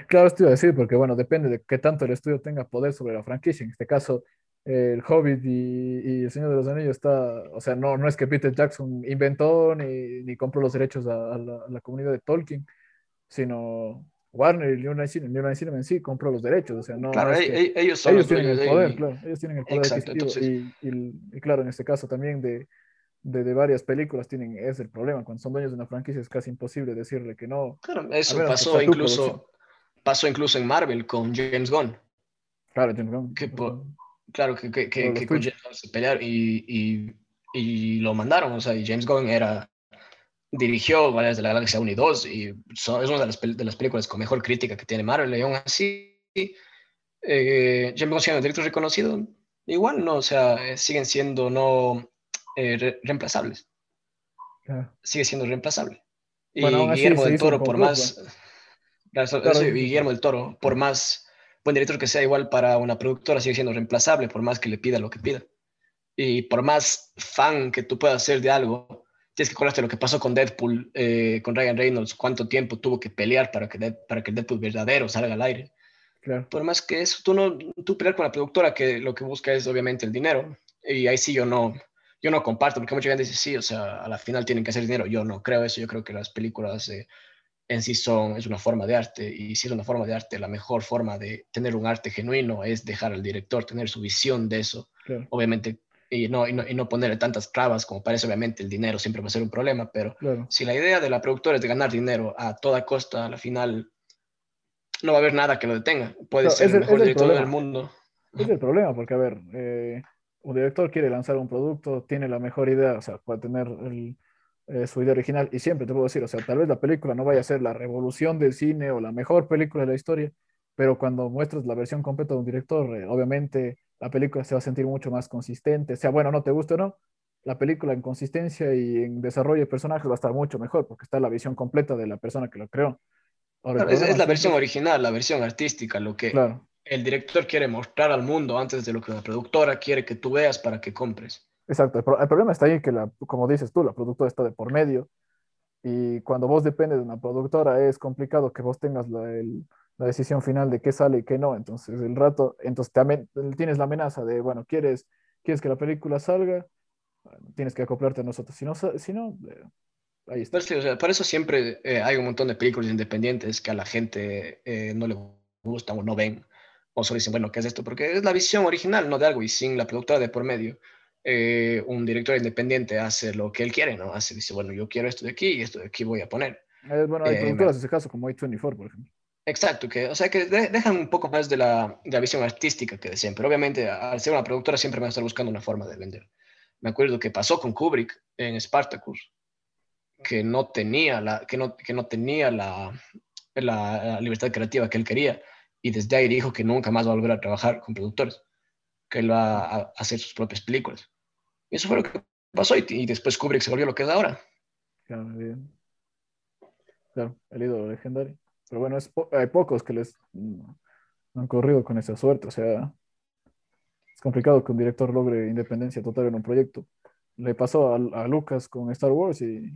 [SPEAKER 1] Claro, esto iba a decir, porque bueno, depende de qué tanto el estudio tenga poder sobre la franquicia. En este caso, el Hobbit y, y, El Señor de los Anillos está, o sea, no, no es que Peter Jackson inventó ni, ni compró los derechos a, la, a, la, comunidad de Tolkien, sino Warner y Line Cinema, en sí compró los derechos, o sea, no.
[SPEAKER 2] Claro,
[SPEAKER 1] es
[SPEAKER 2] que ellos, son
[SPEAKER 1] ellos tienen el poder, claro, ellos tienen el poder Exacto, entonces... y, y, y, claro, en este caso también de, de, de, varias películas tienen es el problema, cuando son dueños de una franquicia es casi imposible decirle que no.
[SPEAKER 2] Claro, eso pasó incluso, pasó incluso en Marvel con James Gunn.
[SPEAKER 1] Claro, James Gunn.
[SPEAKER 2] Que por, claro, que, que, que, que con James Gunn se pelearon y, y, y lo mandaron, o sea, y James Gunn era dirigió Guardianes de la Galaxia 1 y 2 y son, es una de las, de las, películas con mejor crítica que tiene Marvel y aún así eh, James siendo director reconocido igual no, o sea, eh, siguen siendo no eh, re reemplazables yeah. sigue siendo reemplazable y bueno, Guillermo del Toro por más claro, claro. Guillermo del Toro por más buen director que sea igual para una productora sigue siendo reemplazable por más que le pida lo que pida y por más fan que tú puedas ser de algo tienes que acordarte lo que pasó con Deadpool, eh, con Ryan Reynolds, cuánto tiempo tuvo que pelear para que, para que el Deadpool verdadero salga al aire.
[SPEAKER 1] Claro.
[SPEAKER 2] Por más que eso, tú, no, tú pelear con la productora que lo que busca es obviamente el dinero. Y ahí sí yo no, yo no comparto, porque mucha gente dice, sí, o sea, a la final tienen que hacer dinero. Yo no creo eso, yo creo que las películas eh, en sí son, es una forma de arte. Y si es una forma de arte, la mejor forma de tener un arte genuino es dejar al director tener su visión de eso.
[SPEAKER 1] Claro.
[SPEAKER 2] Obviamente y no, y no, y no ponerle tantas trabas como parece, obviamente el dinero siempre va a ser un problema, pero
[SPEAKER 1] claro.
[SPEAKER 2] si la idea de la productora es de ganar dinero a toda costa, al final no va a haber nada que lo detenga. Puede ser
[SPEAKER 1] el,
[SPEAKER 2] el mejor
[SPEAKER 1] el
[SPEAKER 2] director
[SPEAKER 1] problema.
[SPEAKER 2] del mundo.
[SPEAKER 1] Es el problema, porque a ver, eh, un director quiere lanzar un producto, tiene la mejor idea, o sea, puede tener el, eh, su idea original, y siempre te puedo decir, o sea, tal vez la película no vaya a ser la revolución del cine o la mejor película de la historia, pero cuando muestras la versión completa de un director, eh, obviamente la película se va a sentir mucho más consistente, sea bueno, no te guste o no, la película en consistencia y en desarrollo de personajes va a estar mucho mejor porque está la visión completa de la persona que lo creó.
[SPEAKER 2] Ahora, claro, es, es, la versión original, la versión artística, lo que
[SPEAKER 1] claro.
[SPEAKER 2] el director quiere mostrar al mundo antes de lo que la productora quiere que tú veas para que compres.
[SPEAKER 1] Exacto, el, el problema está ahí que, la, como dices tú, la productora está de por medio y cuando vos dependes de una productora es complicado que vos tengas la, el, la decisión final de qué sale y qué no. Entonces, el rato, entonces te, tienes la amenaza de, bueno, ¿quieres, quieres que la película salga? Bueno, tienes que acoplarte a nosotros. Si no, si no eh, ahí está.
[SPEAKER 2] Pero sí, o sea, por eso siempre eh, hay un montón de películas independientes que a la gente eh, no le gustan o no ven. O solo dicen, bueno, ¿qué es esto? Porque es la visión original, no de algo, y sin la productora de por medio. Eh, un director independiente hace lo que él quiere, ¿no? Hace, dice, bueno, yo quiero esto de aquí y esto de aquí voy a poner.
[SPEAKER 1] Eh, bueno, hay productoras en ese caso, como A24, por ejemplo.
[SPEAKER 2] Exacto, que, o sea, que de, dejan un poco más de la, de la, visión artística que decían, pero obviamente al ser una productora siempre van a estar buscando una forma de vender. Me acuerdo que pasó con Kubrick en Spartacus, que no tenía la, que no, que no tenía la, la, la libertad creativa que él quería, y desde ahí dijo que nunca más va a volver a trabajar con productores, que él va a hacer sus propias películas. Y eso fue lo que pasó, y, y después Kubrick se volvió lo que es ahora.
[SPEAKER 1] Claro, bien. Claro, el ídolo legendario. Pero bueno, es po hay pocos que les mm, han corrido con esa suerte. O sea, es complicado que un director logre independencia total en un proyecto. Le pasó a, a Lucas con Star Wars y...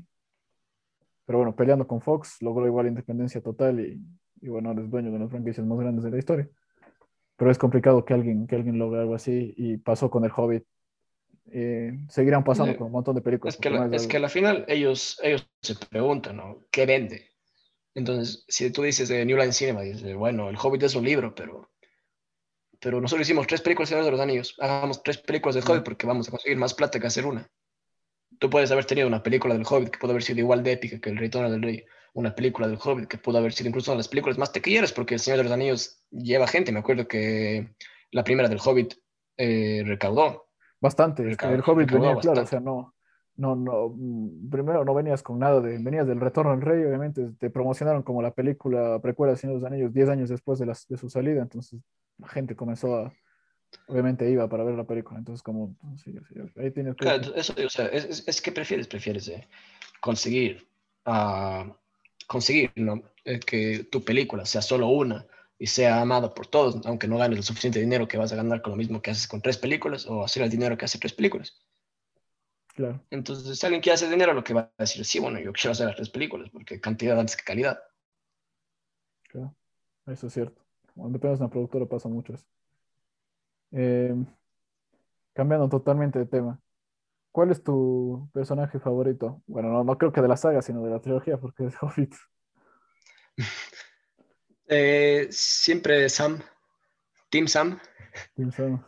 [SPEAKER 1] Pero bueno, peleando con Fox, logró igual independencia total y, y bueno, ahora es dueño de las franquicias más grandes de la historia. Pero es complicado que alguien, que alguien logre algo así y pasó con El Hobbit. Eh, seguirán pasando con un montón de películas.
[SPEAKER 2] Es que, la-
[SPEAKER 1] es
[SPEAKER 2] que a la final ellos, ellos se preguntan, ¿no? ¿Qué vende? Entonces, si tú dices de New Line Cinema, dices, bueno, El Hobbit es un libro, pero pero nosotros hicimos tres películas de los Anillos, hagamos tres películas del Hobbit porque vamos a conseguir más plata que hacer una. Tú puedes haber tenido una película del Hobbit que puede haber sido igual de épica que El Retorno del Rey, una película del Hobbit que pudo haber sido incluso una de las películas más tequilleras porque El Señor de los Anillos lleva gente. Me acuerdo que la primera del Hobbit eh, recaudó.
[SPEAKER 1] Bastante, el Hobbit venía, claro, o sea, no, no, no, mm, primero no venías con nada de, venías del Retorno del Rey, obviamente te promocionaron como la película precuela de los Anillos 10 años después de, las, de su salida, entonces la gente comenzó a, obviamente iba para ver la película, entonces como, ahí tienes
[SPEAKER 2] que... Claro, eso, o sea, es, es, que prefieres, prefieres eh, conseguir, uh, conseguir ¿no? Eh, que tu película sea solo una y sea amada por todos, aunque no ganes el suficiente dinero que vas a ganar con lo mismo que haces con tres películas o hacer el dinero que hace tres películas.
[SPEAKER 1] Claro.
[SPEAKER 2] Entonces, si alguien quiere hacer dinero, lo que va a decir, sí, bueno, yo quiero hacer las tres películas, porque cantidad antes que calidad.
[SPEAKER 1] Claro, eso es cierto. Cuando de una productora pasa mucho eso. Eh, cambiando totalmente de tema, ¿cuál es tu personaje favorito? Bueno, no, no creo que de la saga, sino de la trilogía, porque es (laughs) Hobbit.
[SPEAKER 2] Eh, siempre Sam, Team Sam.
[SPEAKER 1] Team Sam.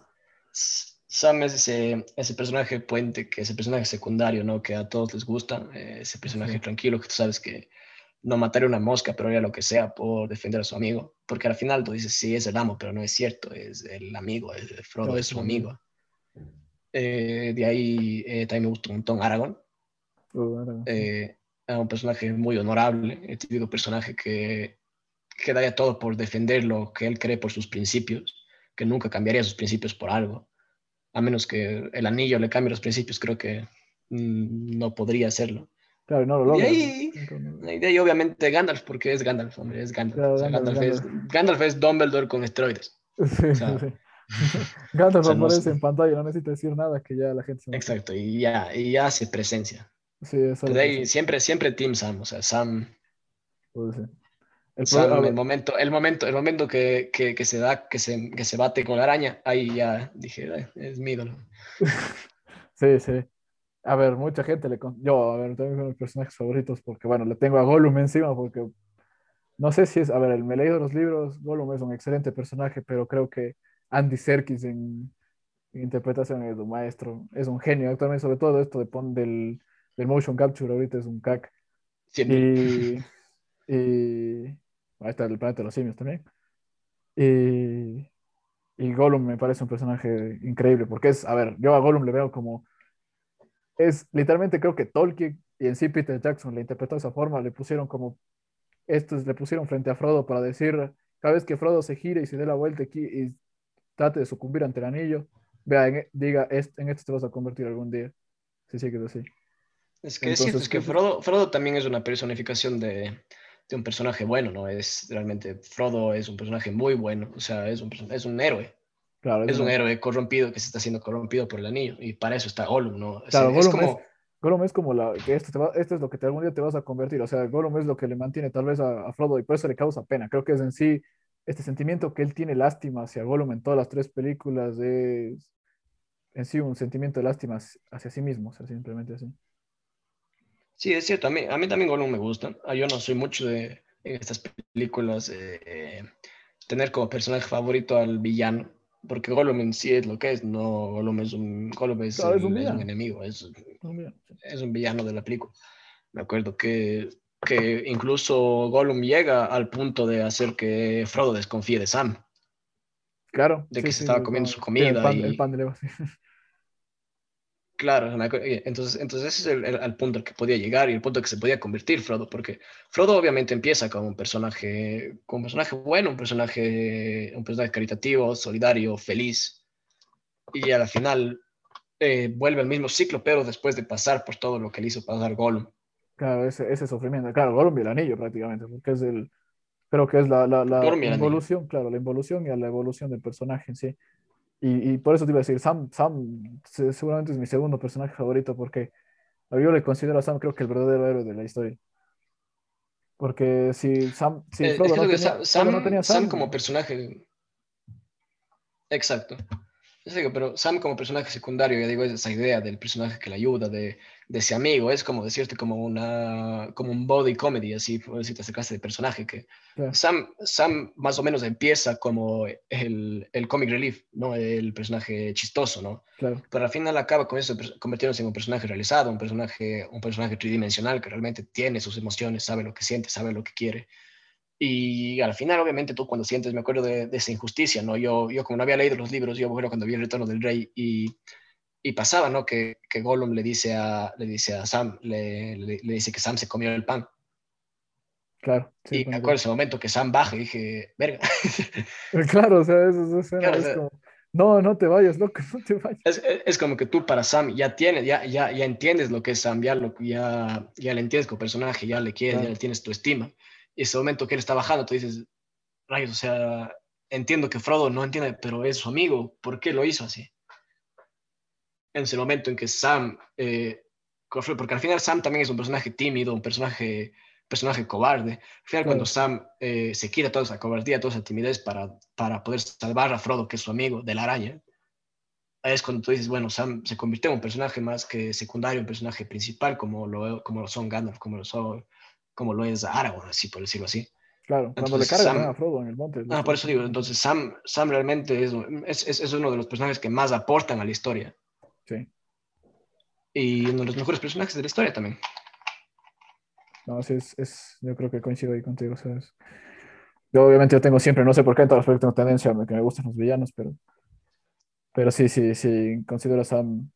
[SPEAKER 2] Sam es ese, ese, personaje puente, que ese personaje secundario, ¿no? Que a todos les gusta, eh, ese personaje tranquilo que tú sabes que no mataría una mosca, pero haría lo que sea por defender a su amigo. Porque al final tú dices, sí, es el amo, pero no es cierto, es el amigo, es, Frodo es su amigo. Eh, de ahí eh, también me gusta un montón Aragorn. Uh, es un personaje muy honorable, el típico personaje que, que daría todo por defender lo que él cree por sus principios, que nunca cambiaría sus principios por algo. A menos que el anillo le cambie los principios, creo que mm, no podría hacerlo.
[SPEAKER 1] Claro, no lo logra.
[SPEAKER 2] Y ahí, obviamente Gandalf, porque es Gandalf, hombre, es Gandalf. Gandalf, Es, Gandalf, Es, Dumbledore con esteroides. (laughs)
[SPEAKER 1] Sí, sí. (laughs) (laughs) Gandalf aparece en pantalla, no necesita decir nada que ya la gente
[SPEAKER 2] se Exacto, y ya, y ya hace presencia.
[SPEAKER 1] Sí, eso
[SPEAKER 2] de ahí, siempre, siempre Team Sam, o sea, Sam. El, Sam, el momento, el momento, el momento que, que, que, se da, que se, que se bate con la araña, ahí ya dije, es mi ídolo. (laughs)
[SPEAKER 1] sí, sí. A ver, mucha gente le... Yo, a ver, también mis personajes favoritos porque, bueno, le tengo a Gollum encima porque... No sé si es... A ver, me he leído los libros, Gollum es un excelente personaje, pero creo que Andy Serkis en, interpretación es un maestro, es un genio. Actualmente, sobre todo esto de del, del motion capture, ahorita es un cac. Y, (laughs) y... Ahí está el planeta de los simios también. Y, y Gollum me parece un personaje increíble porque es, a ver, yo a Gollum le veo como es literalmente creo que Tolkien y en sí Peter Jackson le interpretó de esa forma, le pusieron como, estos le pusieron frente a Frodo para decir, cada vez que Frodo se gire y se dé la vuelta aquí y trate de sucumbir ante el anillo, vea, e, diga, en esto te vas a convertir algún día, si sigues así.
[SPEAKER 2] Es que es cierto, es que Frodo, Frodo también es una personificación de, de, un personaje bueno, ¿no? Es realmente, Frodo es un personaje muy bueno, o sea, es un, es un héroe es, un héroe corrompido que se está siendo corrompido por el anillo y para eso está Gollum, ¿no?
[SPEAKER 1] Claro, Gollum, es como... Gollum es como la, que esto, esto es lo que te, algún día te vas a convertir, o sea, Gollum es lo que le mantiene tal vez a, Frodo y por eso le causa pena. Creo que es en sí este sentimiento que él tiene lástima hacia Gollum en todas las tres películas es en sí un sentimiento de lástima hacia sí mismo, o sea, simplemente así.
[SPEAKER 2] Sí, es cierto, a mí, a mí también Gollum me gusta. Ah, yo no soy mucho de estas películas eh, tener como personaje favorito al villano porque Gollum en sí es lo que es, no Gollum es un, Gollum es, un, enemigo, es, es, un villano de la película. Me acuerdo que, que incluso Gollum llega al punto de hacer que Frodo desconfíe de Sam.
[SPEAKER 1] Claro.
[SPEAKER 2] De que se estaba comiendo su comida. El pan, y... el pan de Claro, entonces, entonces ese es el, punto al que podía llegar y el punto al que se podía convertir Frodo, porque Frodo obviamente empieza como un personaje, como un personaje bueno, un personaje, un personaje caritativo, solidario, feliz, y a la final eh, vuelve al mismo ciclo, pero después de pasar por todo lo que le hizo pasar Gollum.
[SPEAKER 1] Claro, ese, ese sufrimiento, claro, Gollum y el anillo prácticamente, porque es el, creo que es la, la, la involución, claro, la involución y la evolución del personaje en sí. Y, y, por eso te iba a decir, Sam, Sam seguramente es mi segundo personaje favorito porque yo le considero a Sam creo que el verdadero héroe de la historia. Porque si Sam, si
[SPEAKER 2] eh, Frodo no, tenía, Sam, no, tenía, Sam, como personaje. Exacto. pero Sam como personaje secundario, ya digo, es esa idea del personaje que le ayuda, de, de ese amigo, es como decirte como, una, como un body comedy, así, si te acercaste de personaje, que Sam, Sam más o menos empieza como el, el comic relief, ¿no? El personaje chistoso, ¿no?
[SPEAKER 1] Claro.
[SPEAKER 2] Pero al final acaba con eso, convirtiéndose en un personaje realizado, un personaje, un personaje tridimensional que realmente tiene sus emociones, sabe lo que siente, sabe lo que quiere. Y al final, obviamente, tú cuando sientes, me acuerdo de, esa injusticia, ¿no? Yo, yo como no había leído los libros, yo, bueno, cuando vi el retorno del rey y, y pasaba, ¿no? Que, que Gollum le dice a, le dice a Sam, le, le, dice que Sam se comió el pan.
[SPEAKER 1] Claro.
[SPEAKER 2] y me acuerdo ese momento que Sam baja y dije, verga. (laughs)
[SPEAKER 1] Claro, o sea, eso, eso es como, no, no te vayas, loco, no te vayas.
[SPEAKER 2] Es, es, como que tú para Sam ya tienes, ya, ya, ya entiendes lo que es Sam, ya, lo, ya, ya le entiendes como personaje, ya le quieres, ya le tienes tu estima y ese momento que él está bajando, tú dices, rayos, o sea, entiendo que Frodo no entiende, pero es su amigo, ¿por qué lo hizo así? En ese momento en que Sam, eh, porque al final Sam también es un personaje tímido, un personaje, personaje cobarde. Al final, cuando Sam eh, se quita toda esa cobardía, toda esa timidez para, para poder salvar a Frodo, que es su amigo, de la araña, es cuando tú dices, bueno, Sam se convirtió en un personaje más que secundario, un personaje principal, como lo, como lo son Gandalf, como lo son como lo es Aragorn, así por decirlo así.
[SPEAKER 1] Claro, cuando le cargan a Frodo en el monte.
[SPEAKER 2] Ah, por eso digo, entonces Sam, Sam realmente es, es, es, uno de los personajes que más aportan a la historia.
[SPEAKER 1] Sí.
[SPEAKER 2] Y uno de los mejores personajes de la historia también.
[SPEAKER 1] No, sí, es, es yo creo que coincido ahí contigo, ¿sabes? Yo obviamente yo tengo siempre, no sé por qué en todos los proyectos tengo tendencia a que me gustan los villanos, pero, pero sí, sí, sí, considero a Sam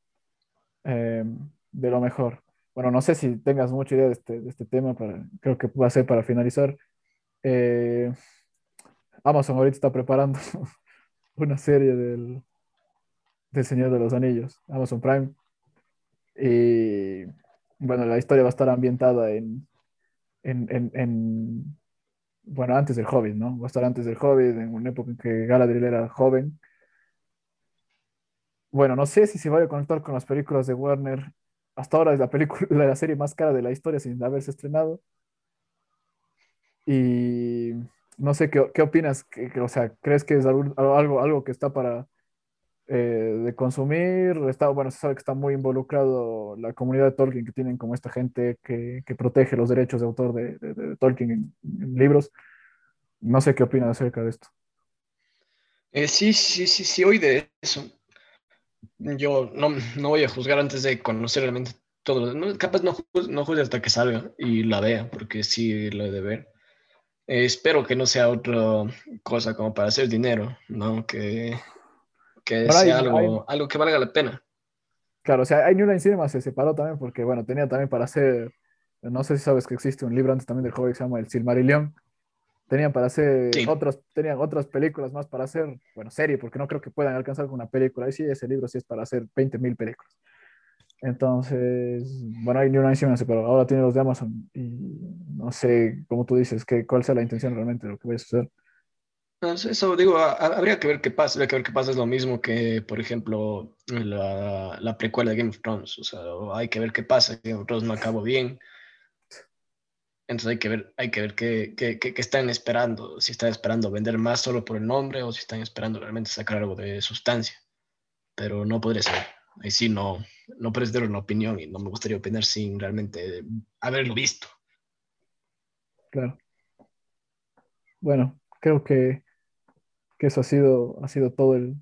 [SPEAKER 1] eh, de lo mejor bueno, no sé si tengas mucha idea de este, de este tema, para, creo que va a ser para finalizar. Eh, Amazon ahorita está preparando (laughs) una serie del, del Señor de los Anillos, Amazon Prime. Y bueno, la historia va a estar ambientada en, en, en, en, bueno, antes del Hobbit, ¿no? Va a estar antes del Hobbit, en una época en que Galadriel era joven. Bueno, no sé si se va a conectar con las películas de Warner hasta ahora es la película, (laughs) la serie más cara de la historia sin haberse estrenado. Y no sé qué, qué opinas, que, o sea, ¿crees que es algo, algo que está para eh, de consumir? Está, bueno, se sabe que está muy involucrado la comunidad de Tolkien, que tienen como esta gente que, que protege los derechos de autor de, de, Tolkien en, libros. No sé qué opinas acerca de esto.
[SPEAKER 2] Eh, sí, sí, sí, sí, hoy de eso yo no, no, voy a juzgar antes de conocer realmente todo. No, capaz no, no juzgue hasta que salga y la vea, porque sí lo he de ver. Eh, espero que no sea otra cosa como para hacer dinero, ¿no? Que, que sea algo, algo que valga la pena.
[SPEAKER 1] Claro, o sea, hay New Line Cinema se separó también porque, bueno, tenía también para hacer, no sé si sabes que existe un libro antes también del joven que se llama El Silmarillion, Tenían para hacer otras, tenían otras películas más para hacer, bueno, serie, porque no creo que puedan alcanzar con una película. Ahí sí, ese libro sí es para hacer 20 mil películas. Entonces, bueno, hay ni una encima, pero ahora tiene los de Amazon y no sé, como tú dices, que, cuál sea la intención realmente de lo que vaya a suceder.
[SPEAKER 2] Eso digo, habría que ver qué pasa, habría que ver qué pasa, es lo mismo que, por ejemplo, la, la precuela de Game of Thrones, o sea, hay que ver qué pasa, Game of Thrones no acabó bien, entonces hay que ver, hay que ver qué, qué, qué, están esperando, si están esperando vender más solo por el nombre o si están esperando realmente sacar algo de sustancia. Pero no podría ser. Ahí sí no, no puedes dar una opinión y no me gustaría opinar sin realmente haberlo visto.
[SPEAKER 1] Claro. Bueno, creo que, que eso ha sido, ha sido todo el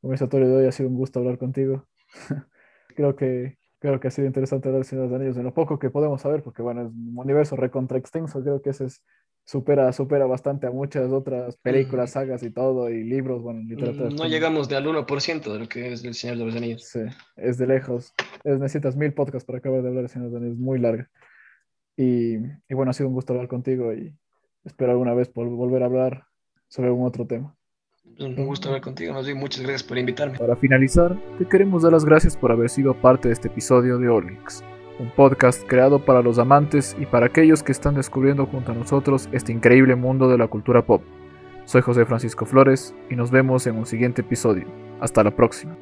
[SPEAKER 1] conversatorio de hoy. Ha sido un gusto hablar contigo. (laughs) creo que creo que ha sido interesante Señor de los Anillos en lo poco que podemos saber, porque bueno, es un universo recontra extenso, creo que ese es, supera, supera bastante a muchas otras películas, sagas y todo, y libros, bueno, literatura.
[SPEAKER 2] No llegamos de al 1% de lo que es El Señor de los Anillos.
[SPEAKER 1] Sí, es de lejos. Es, necesitas mil podcasts para acabar de hablar de Señor de los Anillos, muy larga. Y, y bueno, ha sido un gusto hablar contigo y espero alguna vez volver a hablar sobre algún otro tema.
[SPEAKER 2] Un gusto hablar contigo, más bien muchas gracias por invitarme.
[SPEAKER 1] Para finalizar, te queremos dar las gracias por haber sido parte de este episodio de Orlix, un podcast creado para los amantes y para aquellos que están descubriendo junto a nosotros este increíble mundo de la cultura pop. Soy José Francisco Flores y nos vemos en un siguiente episodio. Hasta la próxima.